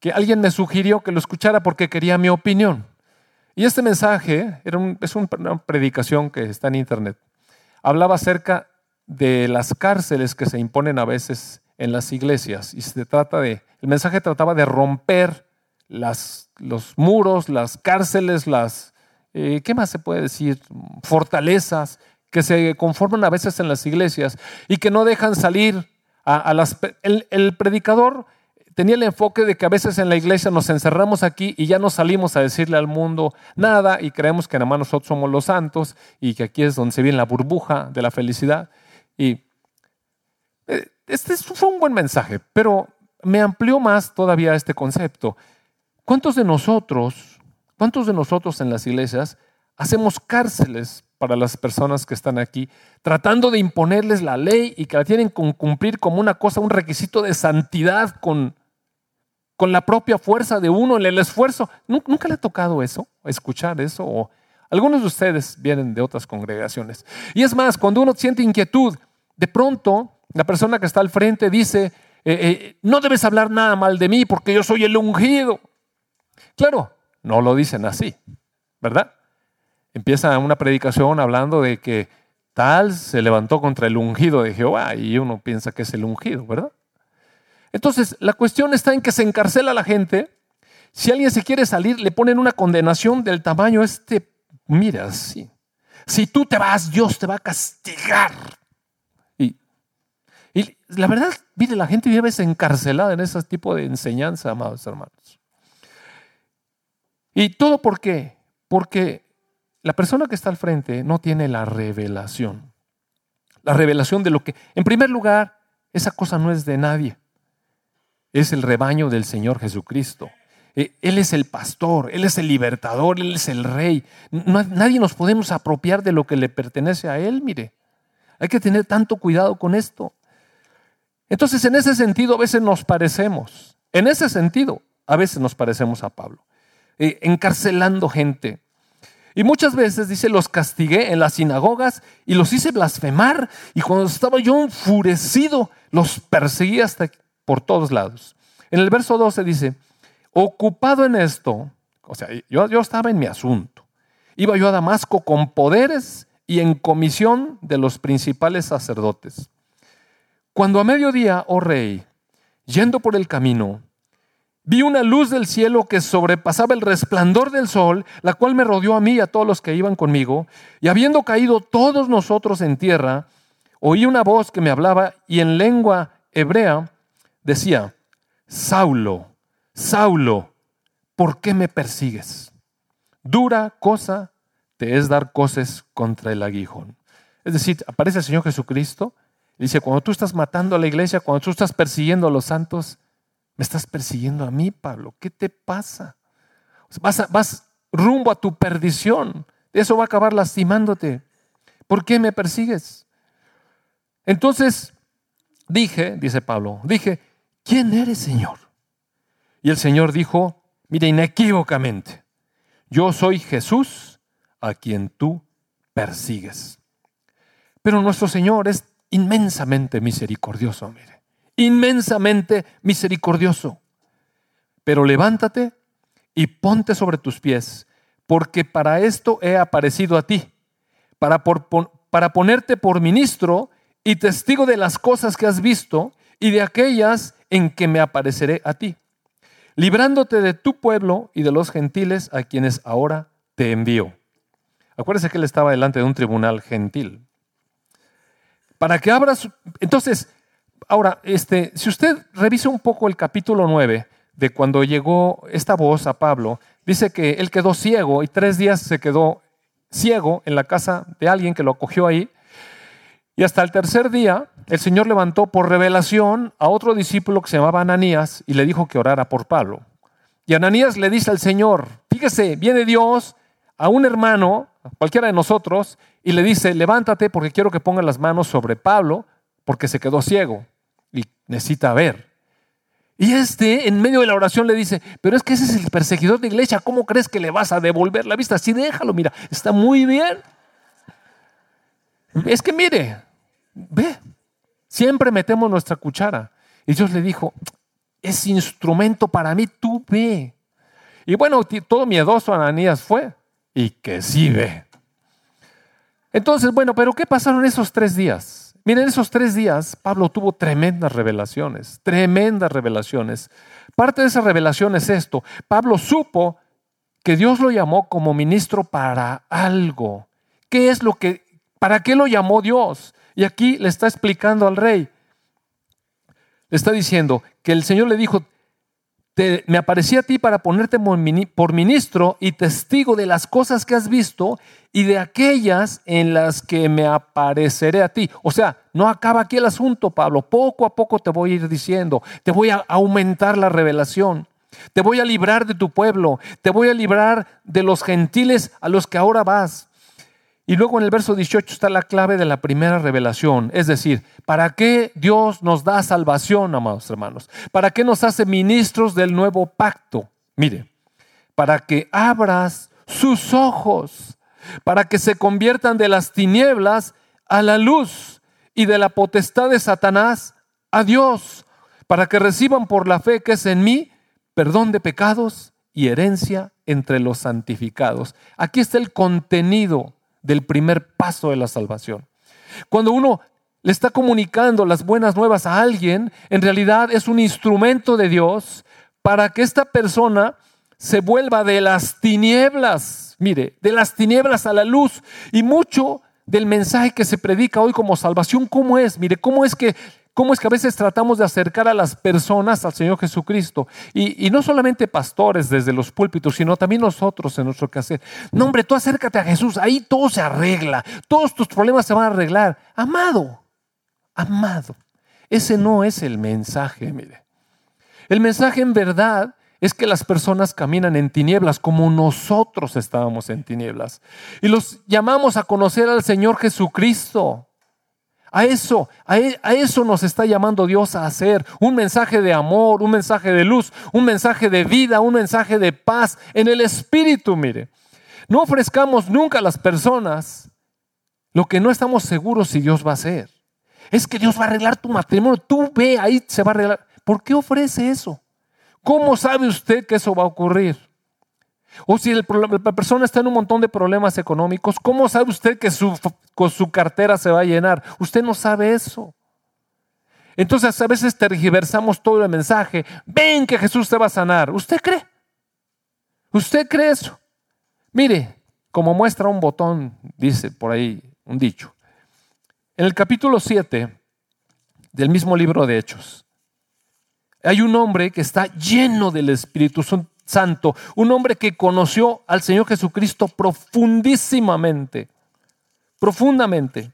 que, alguien me sugirió que lo escuchara porque quería mi opinión. Y este mensaje es una predicación que está en internet. Hablaba acerca de las cárceles que se imponen a veces en las iglesias. Y se trata de, el mensaje trataba de romper las, los muros, las cárceles, las, eh, ¿qué más se puede decir? Fortalezas que se conforman a veces en las iglesias y que no dejan salir a, las... El, el, predicador tenía el enfoque de que a veces en la iglesia nos encerramos aquí y ya no salimos a decirle al mundo nada y creemos que nada más nosotros somos los santos y que aquí es donde se viene la burbuja de la felicidad. Y eh, este fue un buen mensaje, pero me amplió más todavía este concepto. ¿Cuántos de nosotros, cuántos de nosotros en las iglesias hacemos cárceles para las personas que están aquí, tratando de imponerles la ley y que la tienen que cumplir como una cosa, un requisito de santidad con, con la propia fuerza de uno, en el esfuerzo? ¿Nunca le ha tocado eso, escuchar eso? O algunos de ustedes vienen de otras congregaciones. Y es más, cuando uno siente inquietud, de pronto, la persona que está al frente dice, eh, eh, no debes hablar nada mal de mí porque yo soy el ungido. Claro, no lo dicen así, ¿verdad? Empieza una predicación hablando de que tal se levantó contra el ungido de Jehová y uno piensa que es el ungido, ¿verdad? Entonces, la cuestión está en que se encarcela a la gente. Si alguien se quiere salir, le ponen una condenación del tamaño este, mira, así. Si tú te vas, Dios te va a castigar. Y la verdad, mire, la gente vive encarcelada en ese tipo de enseñanza, amados hermanos. ¿Y todo por qué? Porque la persona que está al frente no tiene la revelación. La revelación de lo que, en primer lugar, esa cosa no es de nadie. Es el rebaño del Señor Jesucristo. Eh, él es el pastor, Él es el libertador, Él es el rey. nadie nos podemos apropiar de lo que le pertenece a Él, mire. Hay que tener tanto cuidado con esto. Entonces, en ese sentido, a veces nos parecemos. En ese sentido, a veces nos parecemos a Pablo. Eh, encarcelando gente. Y muchas veces, dice, los castigué en las sinagogas y los hice blasfemar. Y cuando estaba yo enfurecido, los perseguí hasta por todos lados. En el verso 12 dice, ocupado en esto, o sea, yo, yo estaba en mi asunto. Iba yo a Damasco con poderes y en comisión de los principales sacerdotes. Cuando a mediodía, oh rey, yendo por el camino, vi una luz del cielo que sobrepasaba el resplandor del sol, la cual me rodeó a mí y a todos los que iban conmigo, y habiendo caído todos nosotros en tierra, oí una voz que me hablaba y en lengua hebrea decía, Saulo, Saulo, ¿por qué me persigues? Dura cosa te es dar cosas contra el aguijón. Es decir, aparece el Señor Jesucristo y dice, cuando tú estás matando a la iglesia, cuando tú estás persiguiendo a los santos, me estás persiguiendo a mí, Pablo. ¿Qué te pasa? Vas, vas rumbo a tu perdición. Eso va a acabar lastimándote. ¿Por qué me persigues? Entonces dije, dice Pablo, dije, ¿quién eres, Señor? Y el Señor dijo, mira, inequívocamente, yo soy Jesús a quien tú persigues. Pero nuestro Señor es inmensamente misericordioso, mire, inmensamente misericordioso. Pero levántate y ponte sobre tus pies, porque para esto he aparecido a ti, para, para ponerte por ministro y testigo de las cosas que has visto y de aquellas en que me apareceré a ti librándote de tu pueblo y de los gentiles a quienes ahora te envío. Acuérdese que él estaba delante de un tribunal gentil. Para que abras. Entonces, ahora, este, si usted revisa un poco el capítulo 9 de cuando llegó esta voz a Pablo, dice que él quedó ciego y tres días se quedó ciego en la casa de alguien que lo acogió ahí. Y hasta el tercer día, el Señor levantó por revelación a otro discípulo que se llamaba Ananías y le dijo que orara por Pablo. Y Ananías le dice al Señor, fíjese, viene Dios a un hermano, cualquiera de nosotros, y le dice, levántate porque quiero que ponga las manos sobre Pablo porque se quedó ciego y necesita ver. Y este, en medio de la oración, le dice, pero es que ese es el perseguidor de iglesia, ¿cómo crees que le vas a devolver la vista? Sí, déjalo, mira, está muy bien. Es que mire, ve, siempre metemos nuestra cuchara. Y Dios le dijo, es instrumento para mí, tú ve. Y bueno, todo miedoso Ananías fue, y que sí ve. Entonces, bueno, pero ¿qué pasaron esos tres días? Miren, esos tres días Pablo tuvo tremendas revelaciones, tremendas revelaciones. Parte de esa revelación es esto. Pablo supo que Dios lo llamó como ministro para algo. ¿Qué es lo que ¿Para qué lo llamó Dios? Y aquí le está explicando al rey. Le está diciendo que el Señor le dijo, me aparecí a ti para ponerte por ministro y testigo de las cosas que has visto y de aquellas en las que me apareceré a ti. O sea, no acaba aquí el asunto, Pablo. Poco a poco te voy a ir diciendo, te voy a aumentar la revelación. Te voy a librar de tu pueblo, te voy a librar de los gentiles a los que ahora vas. Y luego en el verso 18 está la clave de la primera revelación, es decir, ¿para qué Dios nos da salvación, amados hermanos? ¿Para qué nos hace ministros del nuevo pacto? Mire, para que abras sus ojos, para que se conviertan de las tinieblas a la luz y de la potestad de Satanás a Dios, para que reciban por la fe que es en mí perdón de pecados y herencia entre los santificados. Aquí está el contenido del primer paso de la salvación. Cuando uno le está comunicando las buenas nuevas a alguien, en realidad es un instrumento de Dios para que esta persona se vuelva de las tinieblas, mire, de las tinieblas a la luz. Y mucho del mensaje que se predica hoy como salvación, ¿cómo es? Mire, ¿cómo es que cómo es que a veces tratamos de acercar a las personas al Señor Jesucristo. Y, no solamente pastores desde los púlpitos, sino también nosotros en nuestro quehacer. No, hombre, tú acércate a Jesús, ahí todo se arregla, todos tus problemas se van a arreglar. Amado, amado, ese no es el mensaje, mire. El mensaje en verdad es que las personas caminan en tinieblas como nosotros estábamos en tinieblas. Y los llamamos a conocer al Señor Jesucristo. A eso, e, a, eso nos está llamando Dios a hacer. Un mensaje de amor, un mensaje de luz, un mensaje de vida, un mensaje de paz en el Espíritu, mire. No ofrezcamos nunca a las personas lo que no estamos seguros si Dios va a hacer. Es que Dios va a arreglar tu matrimonio. Tú ve, ahí se va a arreglar. ¿Por qué ofrece eso? ¿Cómo sabe usted que eso va a ocurrir? O si la persona está en un montón de problemas económicos, ¿cómo sabe usted que su, con su cartera se va a llenar? Usted no sabe eso. Entonces a veces tergiversamos todo el mensaje. Ven que Jesús te va a sanar. ¿Usted cree? ¿Usted cree eso? Mire, como muestra un botón, dice por ahí un dicho. En el capítulo 7 del mismo libro de Hechos, hay un hombre que está lleno del Espíritu Santo, un hombre que conoció al Señor Jesucristo profundísimamente, profundamente.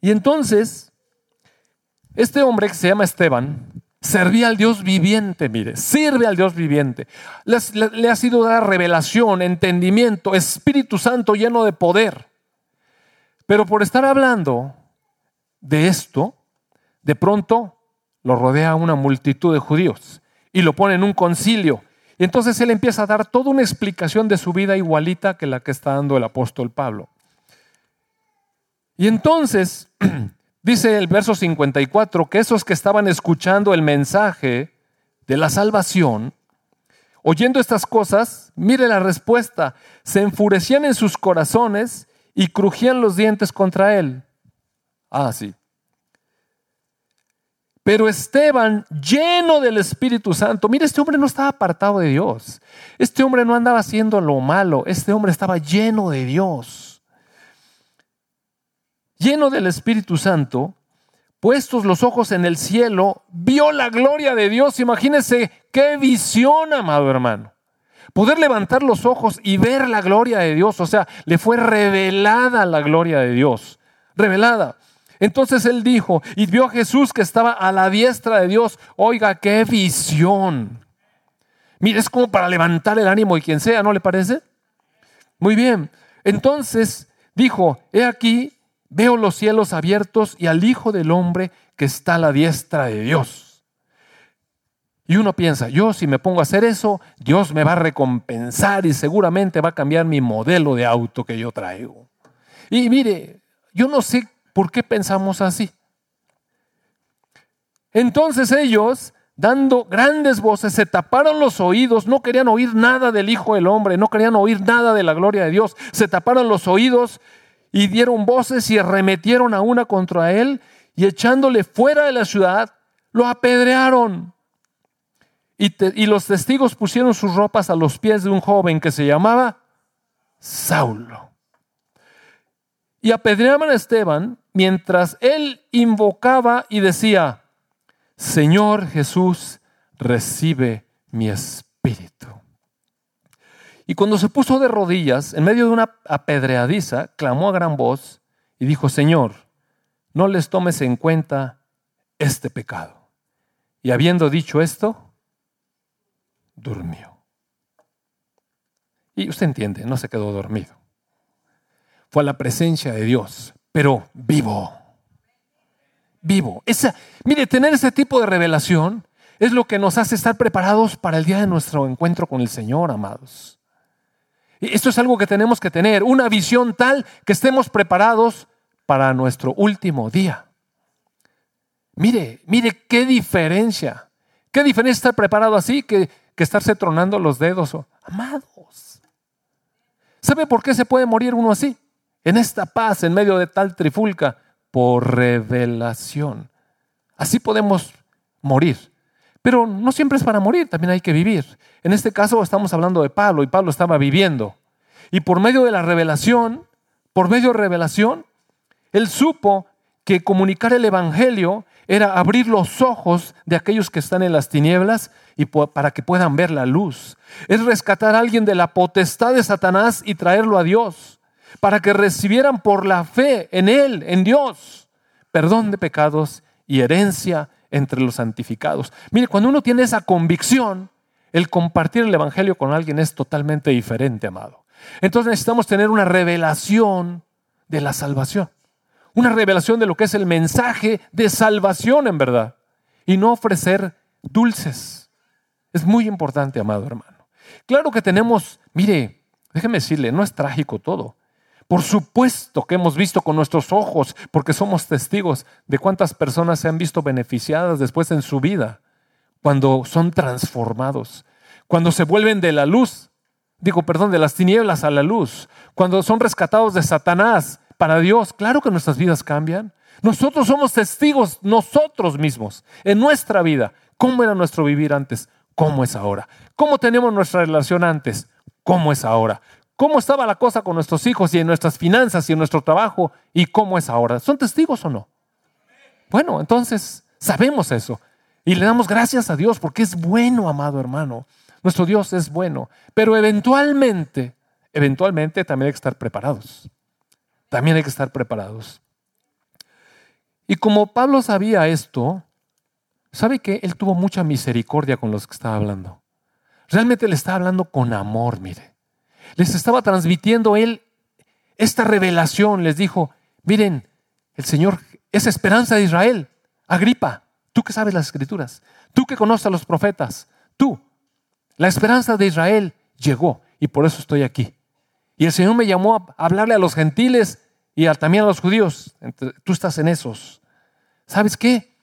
Y entonces, este hombre que se llama Esteban, servía al Dios viviente, mire, sirve al Dios viviente. Le, le ha sido dada revelación, entendimiento, Espíritu Santo lleno de poder. Pero por estar hablando de esto, de pronto lo rodea una multitud de judíos y lo pone en un concilio. Y entonces él empieza a dar toda una explicación de su vida igualita que la que está dando el apóstol Pablo. Y entonces *clears throat* dice el verso 54 que esos que estaban escuchando el mensaje de la salvación, oyendo estas cosas, mire la respuesta, se enfurecían en sus corazones y crujían los dientes contra él. Ah, sí. Pero Esteban, lleno del Espíritu Santo, mire, este hombre no estaba apartado de Dios. Este hombre no andaba haciendo lo malo. Este hombre estaba lleno de Dios. Lleno del Espíritu Santo, puestos los ojos en el cielo, vio la gloria de Dios. Imagínese qué visión, amado hermano. Poder levantar los ojos y ver la gloria de Dios. O sea, le fue revelada la gloria de Dios. Revelada. Entonces él dijo, y vio a Jesús que estaba a la diestra de Dios. Oiga, qué visión. Mire, es como para levantar el ánimo de quien sea, ¿no le parece? Muy bien. Entonces dijo, he aquí, veo los cielos abiertos y al Hijo del Hombre que está a la diestra de Dios. Y uno piensa, yo si me pongo a hacer eso, Dios me va a recompensar y seguramente va a cambiar mi modelo de auto que yo traigo. Y mire, yo no sé ¿Por qué pensamos así? Entonces ellos, dando grandes voces, se taparon los oídos, no querían oír nada del Hijo del Hombre, no querían oír nada de la gloria de Dios, se taparon los oídos y dieron voces y arremetieron a una contra él y echándole fuera de la ciudad, lo apedrearon. Y, y, los testigos pusieron sus ropas a los pies de un joven que se llamaba Saulo. Y apedreaban a Esteban mientras él invocaba y decía, Señor Jesús, recibe mi espíritu. Y cuando se puso de rodillas, en medio de una apedreadiza, clamó a gran voz y dijo, Señor, no les tomes en cuenta este pecado. Y habiendo dicho esto, durmió. Y usted entiende, no se quedó dormido. Fue a la presencia de Dios pero vivo. Vivo. Esa, mire, tener ese tipo de revelación es lo que nos hace estar preparados para el día de nuestro encuentro con el Señor, amados. Y esto es algo que tenemos que tener, una visión tal que estemos preparados para nuestro último día. Mire, mire qué diferencia. Qué diferencia estar preparado así que, que estarse tronando los dedos. Amados. ¿Sabe por qué se puede morir uno así? En esta paz en medio de tal trifulca por revelación. Así podemos morir. Pero no siempre es para morir, también hay que vivir. En este caso estamos hablando de Pablo y Pablo estaba viviendo. Y por medio de la revelación, por medio de revelación, él supo que comunicar el Evangelio era abrir los ojos de aquellos que están en las tinieblas y para que puedan ver la luz. Es rescatar a alguien de la potestad de Satanás y traerlo a Dios, para que recibieran por la fe en Él, en Dios, perdón de pecados y herencia entre los santificados. Mire, cuando uno tiene esa convicción, el compartir el Evangelio con alguien es totalmente diferente, amado. Entonces necesitamos tener una revelación de la salvación. Una revelación de lo que es el mensaje de salvación en verdad. Y no ofrecer dulces. Es muy importante, amado hermano. Claro que tenemos, mire, déjeme decirle, no es trágico todo. Por supuesto que hemos visto con nuestros ojos, porque somos testigos de cuántas personas se han visto beneficiadas después en su vida, cuando son transformados, cuando se vuelven de la luz, digo, perdón, de las tinieblas a la luz, cuando son rescatados de Satanás para Dios. Claro que nuestras vidas cambian. Nosotros somos testigos, nosotros mismos, en nuestra vida. ¿Cómo era nuestro vivir antes? ¿Cómo es ahora? ¿Cómo tenemos nuestra relación antes? ¿Cómo es ahora? Cómo estaba la cosa con nuestros hijos y en nuestras finanzas y en nuestro trabajo y cómo es ahora. ¿Son testigos o no? Bueno, entonces sabemos eso y le damos gracias a Dios porque es bueno, amado hermano. Nuestro Dios es bueno, pero eventualmente, eventualmente también hay que estar preparados. También hay que estar preparados. Y como Pablo sabía esto, ¿sabe que Él tuvo mucha misericordia con los que estaba hablando? Realmente le estaba hablando con amor, mire les estaba transmitiendo él esta revelación. Les dijo, miren, el Señor es esperanza de Israel. Agripa, tú que sabes las escrituras, tú que conoces a los profetas, tú, la esperanza de Israel llegó y por eso estoy aquí. Y el Señor me llamó a hablarle a los gentiles y también a los judíos. Tú estás en esos. ¿Sabes qué?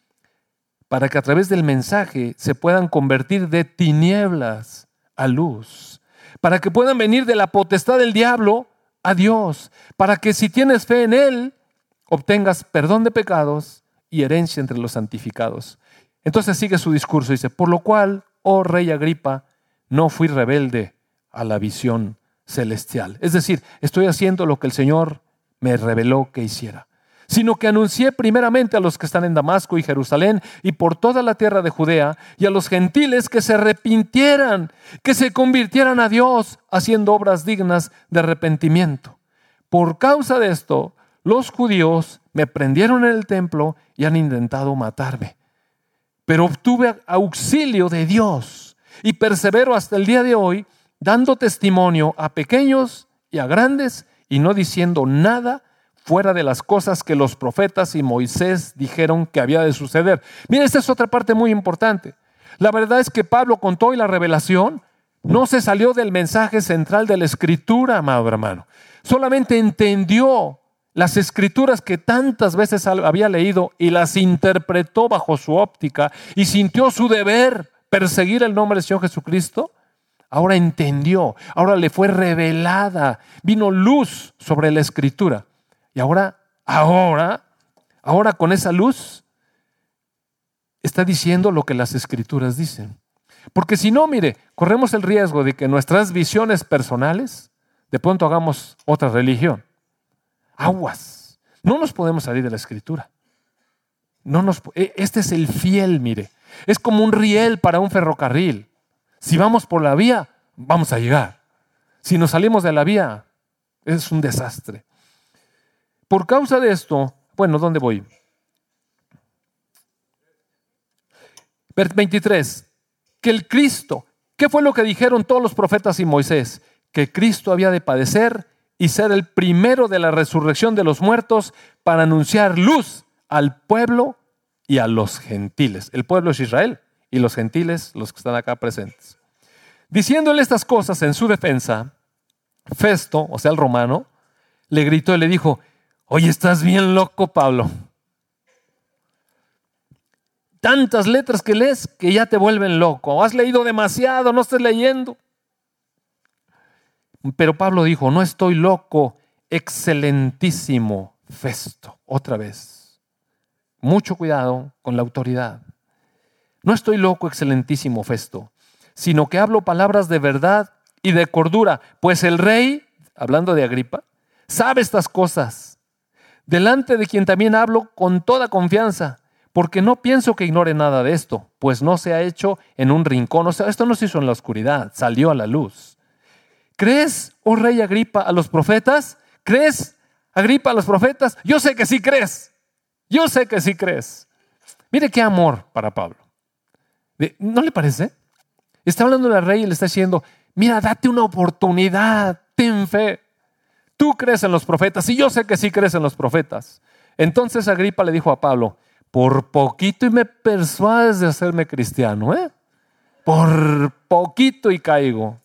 Para que a través del mensaje se puedan convertir de tinieblas a luz para que puedan venir de la potestad del diablo a Dios, para que si tienes fe en Él, obtengas perdón de pecados y herencia entre los santificados. Entonces sigue su discurso, dice, por lo cual, oh rey Agripa, no fui rebelde a la visión celestial. Es decir, estoy haciendo lo que el Señor me reveló que hiciera sino que anuncié primeramente a los que están en Damasco y Jerusalén y por toda la tierra de Judea y a los gentiles que se arrepintieran, que se convirtieran a Dios haciendo obras dignas de arrepentimiento. Por causa de esto, los judíos me prendieron en el templo y han intentado matarme. Pero obtuve auxilio de Dios y persevero hasta el día de hoy dando testimonio a pequeños y a grandes y no diciendo nada fuera de las cosas que los profetas y Moisés dijeron que había de suceder. Miren, esta es otra parte muy importante. La verdad es que Pablo contó y la revelación no se salió del mensaje central de la escritura, amado hermano. Solamente entendió las escrituras que tantas veces había leído y las interpretó bajo su óptica y sintió su deber perseguir el nombre del Señor Jesucristo. Ahora entendió, ahora le fue revelada, vino luz sobre la escritura. Y ahora, ahora, ahora con esa luz está diciendo lo que las escrituras dicen. Porque si no, mire, corremos el riesgo de que nuestras visiones personales de pronto hagamos otra religión. Aguas. No nos podemos salir de la escritura. No nos, e, este es el fiel, mire. Es como un riel para un ferrocarril. Si vamos por la vía, vamos a llegar. Si nos salimos de la vía, es un desastre. Por causa de esto, bueno, ¿dónde voy? 23. Que el Cristo, ¿qué fue lo que dijeron todos los profetas y Moisés? Que Cristo había de padecer y ser el primero de la resurrección de los muertos para anunciar luz al pueblo y a los gentiles. El pueblo es Israel y los gentiles los que están acá presentes. Diciéndole estas cosas en su defensa, Festo, o sea, el romano, le gritó y le dijo, Oye, estás bien loco, Pablo. Tantas letras que lees que ya te vuelven loco. Has leído demasiado, no estés leyendo. Pero Pablo dijo, no estoy loco, excelentísimo Festo. Otra vez. Mucho cuidado con la autoridad. No estoy loco, excelentísimo Festo, sino que hablo palabras de verdad y de cordura, pues el rey, hablando de Agripa, sabe estas cosas delante de quien también hablo con toda confianza, porque no pienso que ignore nada de esto, pues no se ha hecho en un rincón, o sea, esto no se hizo en la oscuridad, salió a la luz. ¿Crees, oh rey Agripa, a los profetas? ¿Crees, Agripa, a los profetas? Yo sé que sí crees, yo sé que sí crees. Mire qué amor para Pablo. ¿No le parece? Está hablando del rey y le está diciendo, mira, date una oportunidad, ten fe. Tú crees en los profetas y yo sé que sí crees en los profetas. Entonces Agripa le dijo a Pablo, por poquito y me persuades de hacerme cristiano, ¿eh? Por poquito y caigo.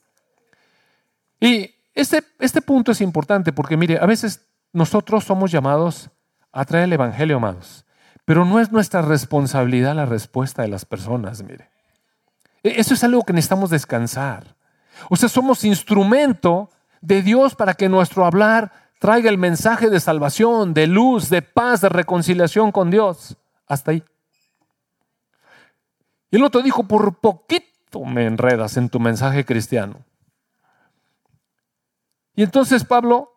Y este, este punto es importante porque, mire, a veces nosotros somos llamados a traer el Evangelio, amados, pero no es nuestra responsabilidad la respuesta de las personas, mire. E, eso es algo que necesitamos descansar. O sea, somos instrumento de Dios para que nuestro hablar traiga el mensaje de salvación, de luz, de paz, de reconciliación con Dios. Hasta ahí. Y el otro dijo, por poquito me enredas en tu mensaje cristiano. Y entonces Pablo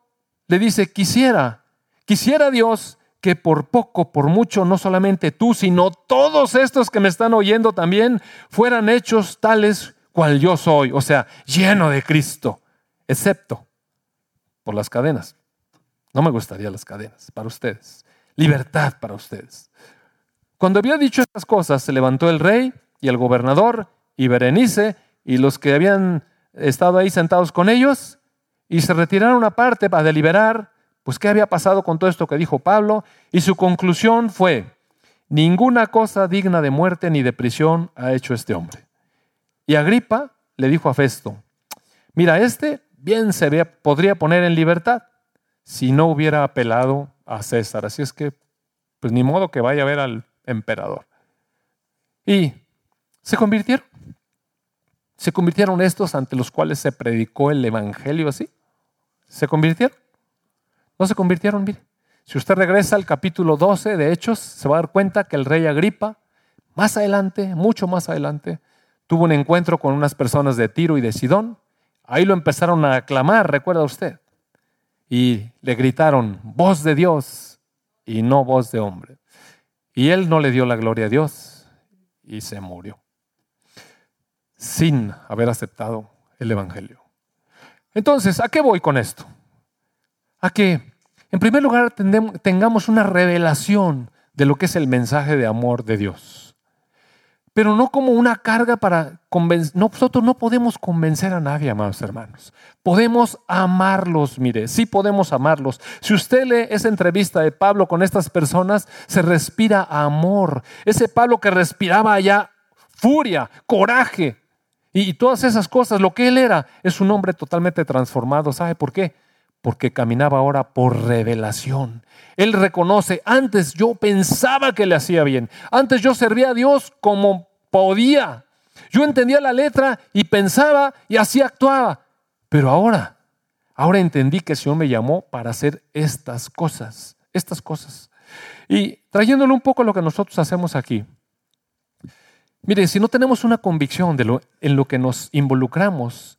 le dice, quisiera, quisiera Dios que por poco, por mucho, no solamente tú, sino todos estos que me están oyendo también fueran hechos tales cual yo soy, o sea, lleno de Cristo, excepto por las cadenas. No me gustaría las cadenas para ustedes. Libertad para ustedes. Cuando había dicho estas cosas, se levantó el rey y el gobernador y Berenice y los que habían estado ahí sentados con ellos y se retiraron aparte para deliberar pues qué había pasado con todo esto que dijo Pablo, y su conclusión fue, ninguna cosa digna de muerte ni de prisión ha hecho este hombre. Y Agripa le dijo a Festo, mira, este bien se podría poner en libertad si no hubiera apelado a César. Así es que, pues ni modo que vaya a ver al emperador. Y se convirtieron. Se convirtieron estos ante los cuales se predicó el Evangelio así. Se convirtieron. No se convirtieron, mire. Si usted regresa al capítulo 12 de Hechos, se va a dar cuenta que el rey Agripa, más adelante, mucho más adelante, tuvo un encuentro con unas personas de Tiro y de Sidón. Ahí lo empezaron a aclamar, recuerda usted. Y le gritaron, voz de Dios y no voz de hombre. Y él no le dio la gloria a Dios y se murió sin haber aceptado el Evangelio. Entonces, ¿a qué voy con esto? a que, en primer lugar, tengamos una revelación de lo que es el mensaje de amor de Dios. Pero no como una carga para convencer. Nosotros no podemos convencer a nadie, amados hermanos. Podemos amarlos, mire, sí podemos amarlos. Si usted lee esa entrevista de Pablo con estas personas, se respira amor. Ese Pablo que respiraba allá furia, coraje y todas esas cosas, lo que él era, es un hombre totalmente transformado. ¿Sabe por qué? Porque caminaba ahora por revelación. Él reconoce, antes yo pensaba que le hacía bien, antes yo servía a Dios como podía. Yo entendía la letra y pensaba y así actuaba. Pero ahora, ahora entendí que el Señor me llamó para hacer estas cosas, estas cosas. Y trayéndole un poco lo que nosotros hacemos aquí. Mire, si no tenemos una convicción de lo, en lo que nos involucramos,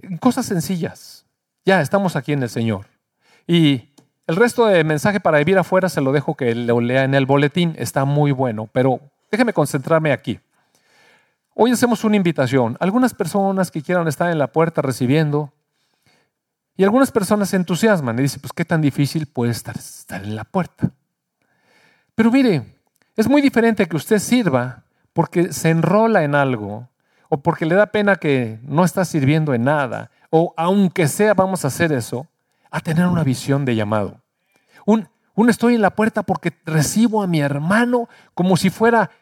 en cosas sencillas, ya estamos aquí en el Señor. Y el resto de mensaje para vivir afuera se lo dejo que lo lea en el boletín, está muy bueno, pero déjeme concentrarme aquí. Hoy hacemos una invitación. Algunas personas que quieran estar en la puerta recibiendo, y algunas personas se entusiasman y dicen, pues qué tan difícil puede estar, estar en la puerta. Pero mire, es muy diferente que usted sirva porque se enrola en algo o porque le da pena que no está sirviendo en nada o aunque sea vamos a hacer eso, a tener una visión de llamado. Un, un estoy en la puerta porque recibo a mi hermano como si fuera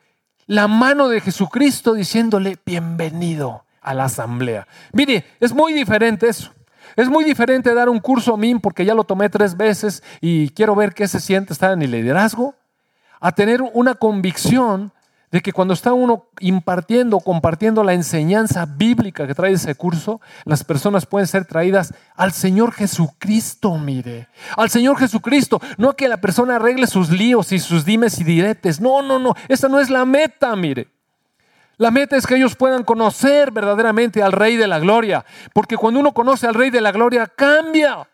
la mano de Jesucristo diciéndole bienvenido a la asamblea. Mire, es muy diferente eso. Es muy diferente dar un curso a mí porque ya lo tomé tres veces y quiero ver qué se siente estar en el liderazgo, a tener una convicción de que cuando está uno impartiendo, compartiendo la enseñanza bíblica que trae ese curso, las personas pueden ser traídas al Señor Jesucristo, mire, al Señor Jesucristo, no a que la persona arregle sus líos y sus dimes y diretes, no, no, no, esa no es la meta, mire. La meta es que ellos puedan conocer verdaderamente al Rey de la Gloria, porque cuando uno conoce al Rey de la Gloria, cambia.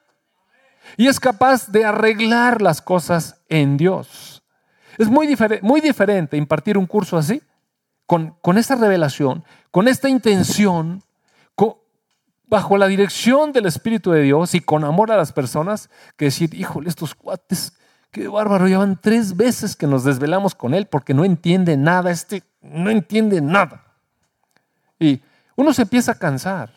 y es capaz de arreglar las cosas en Dios. Es muy, muy diferente impartir un curso así, con, con esta revelación, con esta intención, bajo la dirección del Espíritu de Dios y con amor a las personas, que decir, híjole, estos cuates, qué bárbaro, llevan tres veces que nos desvelamos con él porque no entiende nada, este no entiende nada. Y uno se empieza a cansar.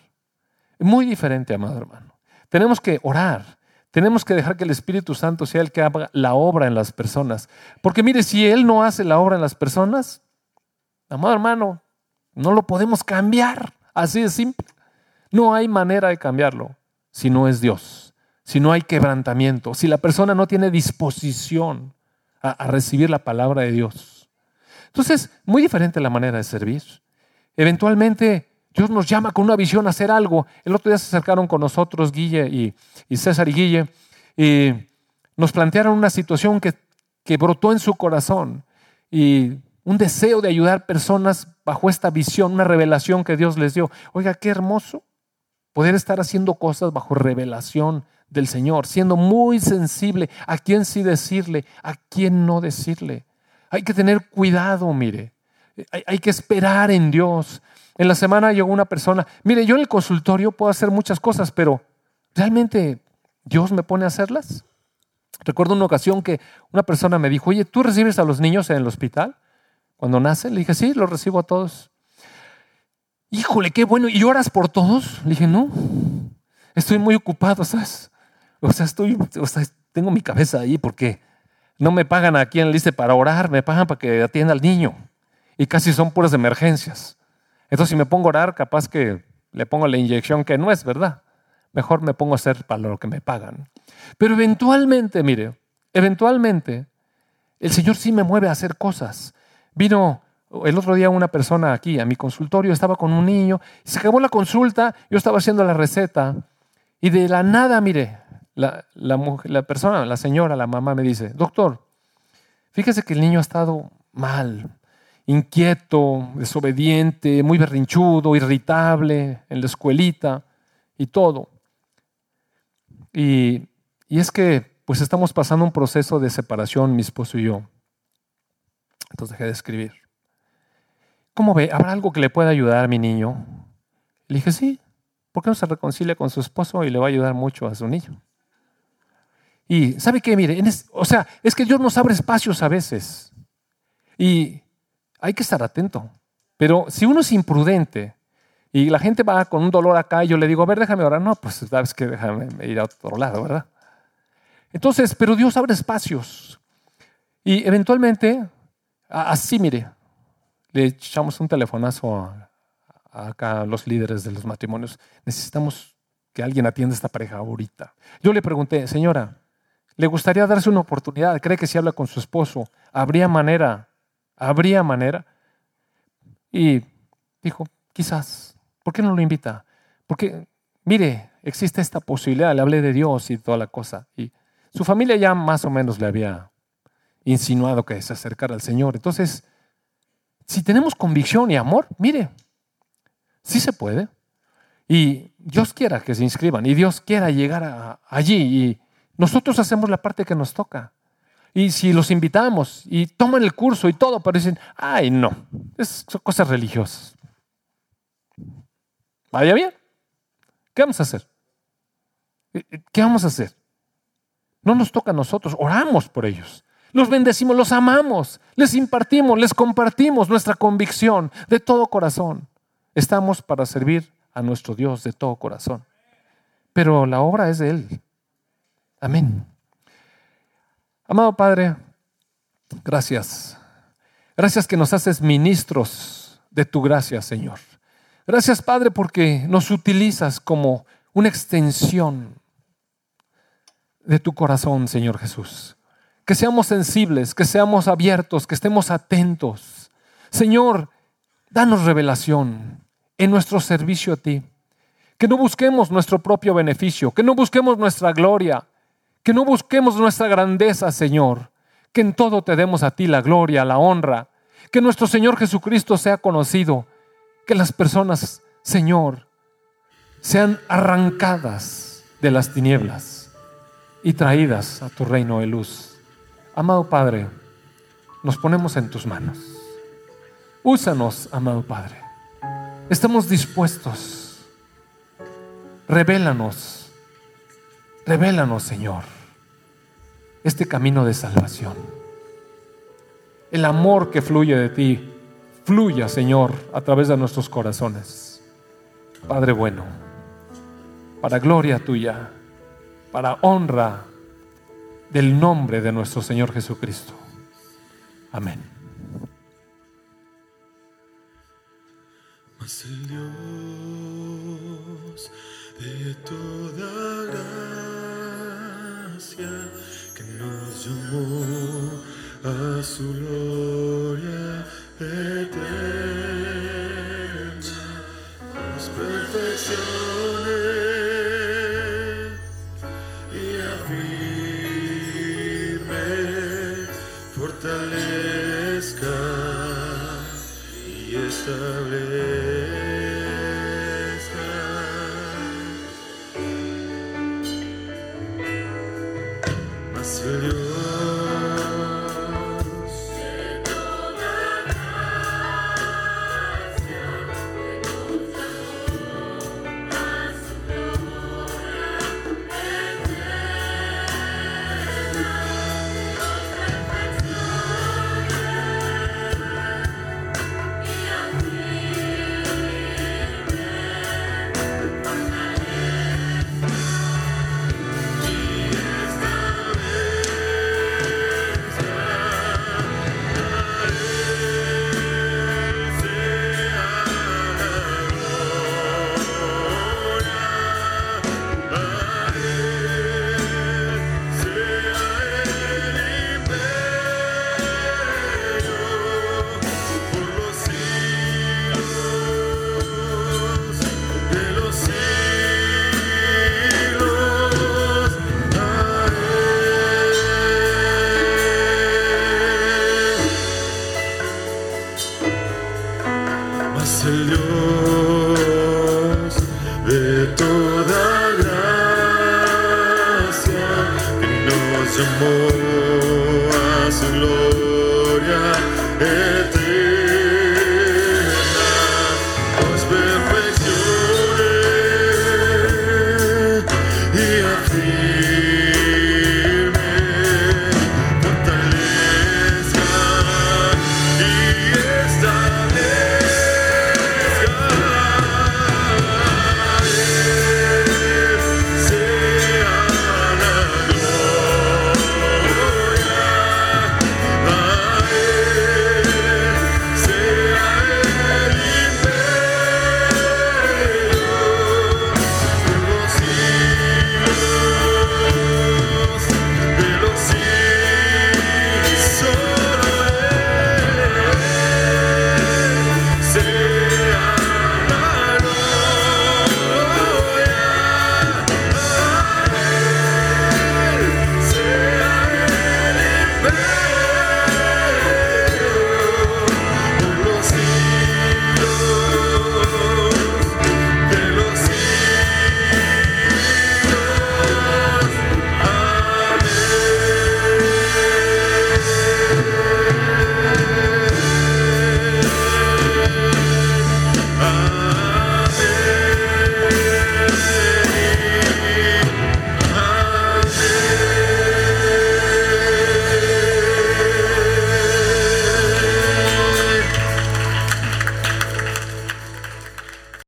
Muy diferente, amado hermano. Tenemos que orar, tenemos que dejar que el Espíritu Santo sea el que haga la obra en las personas. Porque mire, si Él no hace la obra en las personas, amado hermano, no lo podemos cambiar. Así de simple. No hay manera de cambiarlo si no es Dios, si no hay quebrantamiento, si la persona no tiene disposición a, recibir la palabra de Dios. Entonces, muy diferente la manera de servir. Eventualmente Dios nos llama con una visión a hacer algo. El otro día se acercaron con nosotros Guille y, César y Guille y nos plantearon una situación que, brotó en su corazón y un deseo de ayudar personas bajo esta visión, una revelación que Dios les dio. Oiga, qué hermoso poder estar haciendo cosas bajo revelación del Señor, siendo muy sensible a quién sí decirle, a quién no decirle. Hay que tener cuidado, mire. hay que esperar en Dios. En la semana llegó una persona, mire, yo en el consultorio puedo hacer muchas cosas, pero ¿realmente Dios me pone a hacerlas? Recuerdo una ocasión que una persona me dijo, oye, ¿tú recibes a los niños en el hospital cuando nacen? Le dije, sí, los recibo a todos. Híjole, qué bueno. ¿Y lloras por todos? Le dije, no, estoy muy ocupado, ¿sabes? O sea, estoy, o sea, tengo mi cabeza ahí porque no me pagan aquí en el para orar, me pagan para que atienda al niño. Y casi son puras emergencias. Entonces, si me pongo a orar, capaz que le pongo la inyección que no es verdad. Mejor me pongo a hacer para lo que me pagan. Pero eventualmente, mire, eventualmente, el Señor sí me mueve a hacer cosas. Vino el otro día una persona aquí a mi consultorio, estaba con un niño, se acabó la consulta, yo estaba haciendo la receta y de la nada, mire, la, la persona, la señora, la mamá me dice, doctor, fíjese que el niño ha estado mal, inquieto, desobediente, muy berrinchudo, irritable en la escuelita y todo. Y, es que pues estamos pasando un proceso de separación, mi esposo y yo. Entonces dejé de escribir. ¿Cómo ve? ¿Habrá algo que le pueda ayudar a mi niño? Le dije, sí. ¿Por qué no se reconcilia con su esposo y le va a ayudar mucho a su niño? Y ¿sabe qué? Mire, o sea, es que Dios nos abre espacios a veces. Y hay que estar atento. Pero si uno es imprudente y la gente va con un dolor acá y yo le digo, a ver, déjame orar, no, pues sabes que déjame ir a otro lado, ¿verdad? Entonces, pero Dios abre espacios. Y eventualmente, así, mire, le echamos un telefonazo a, acá a los líderes de los matrimonios. Necesitamos que alguien atienda a esta pareja ahorita. Yo le pregunté, señora, ¿le gustaría darse una oportunidad? ¿Cree que si habla con su esposo, habría manera ¿Habría manera? Y dijo, quizás, ¿por qué no lo invita? Porque, mire, existe esta posibilidad, le hablé de Dios y toda la cosa. Y su familia ya más o menos le había insinuado que se acercara al Señor. Entonces, si tenemos convicción y amor, mire, sí se puede. Y Dios quiera que se inscriban y Dios quiera llegar allí y nosotros hacemos la parte que nos toca. Y si los invitamos y toman el curso y todo, pero dicen, ay, no, son cosas religiosas. ¿Vaya bien? ¿Qué vamos a hacer? Eh, eh, ¿Qué vamos a hacer? No nos toca a nosotros, oramos por ellos. Los bendecimos, los amamos, les impartimos, les compartimos nuestra convicción de todo corazón. Estamos para servir a nuestro Dios de todo corazón. Pero la obra es de Él. Amén. Amado Padre, gracias. Gracias que nos haces ministros de tu gracia, Señor. Gracias, Padre, porque nos utilizas como una extensión de tu corazón, Señor Jesús. Que seamos sensibles, que seamos abiertos, que estemos atentos. Señor, danos revelación en nuestro servicio a ti. Que no busquemos nuestro propio beneficio, que no busquemos nuestra gloria, que no busquemos nuestra grandeza, Señor. Que en todo te demos a ti la gloria, la honra. Que nuestro Señor Jesucristo sea conocido. Que las personas, Señor, sean arrancadas de las tinieblas y traídas a tu reino de luz. Amado Padre, nos ponemos en tus manos. Úsanos, amado Padre. Estamos dispuestos. Revélanos, revélanos, Señor, este camino de salvación. El amor que fluye de ti, fluya, Señor, a través de nuestros corazones. Padre bueno, para gloria tuya, para honra del nombre de nuestro Señor Jesucristo. Amén. Mas el Dios de llamó a su gloria eterna, perfeccione y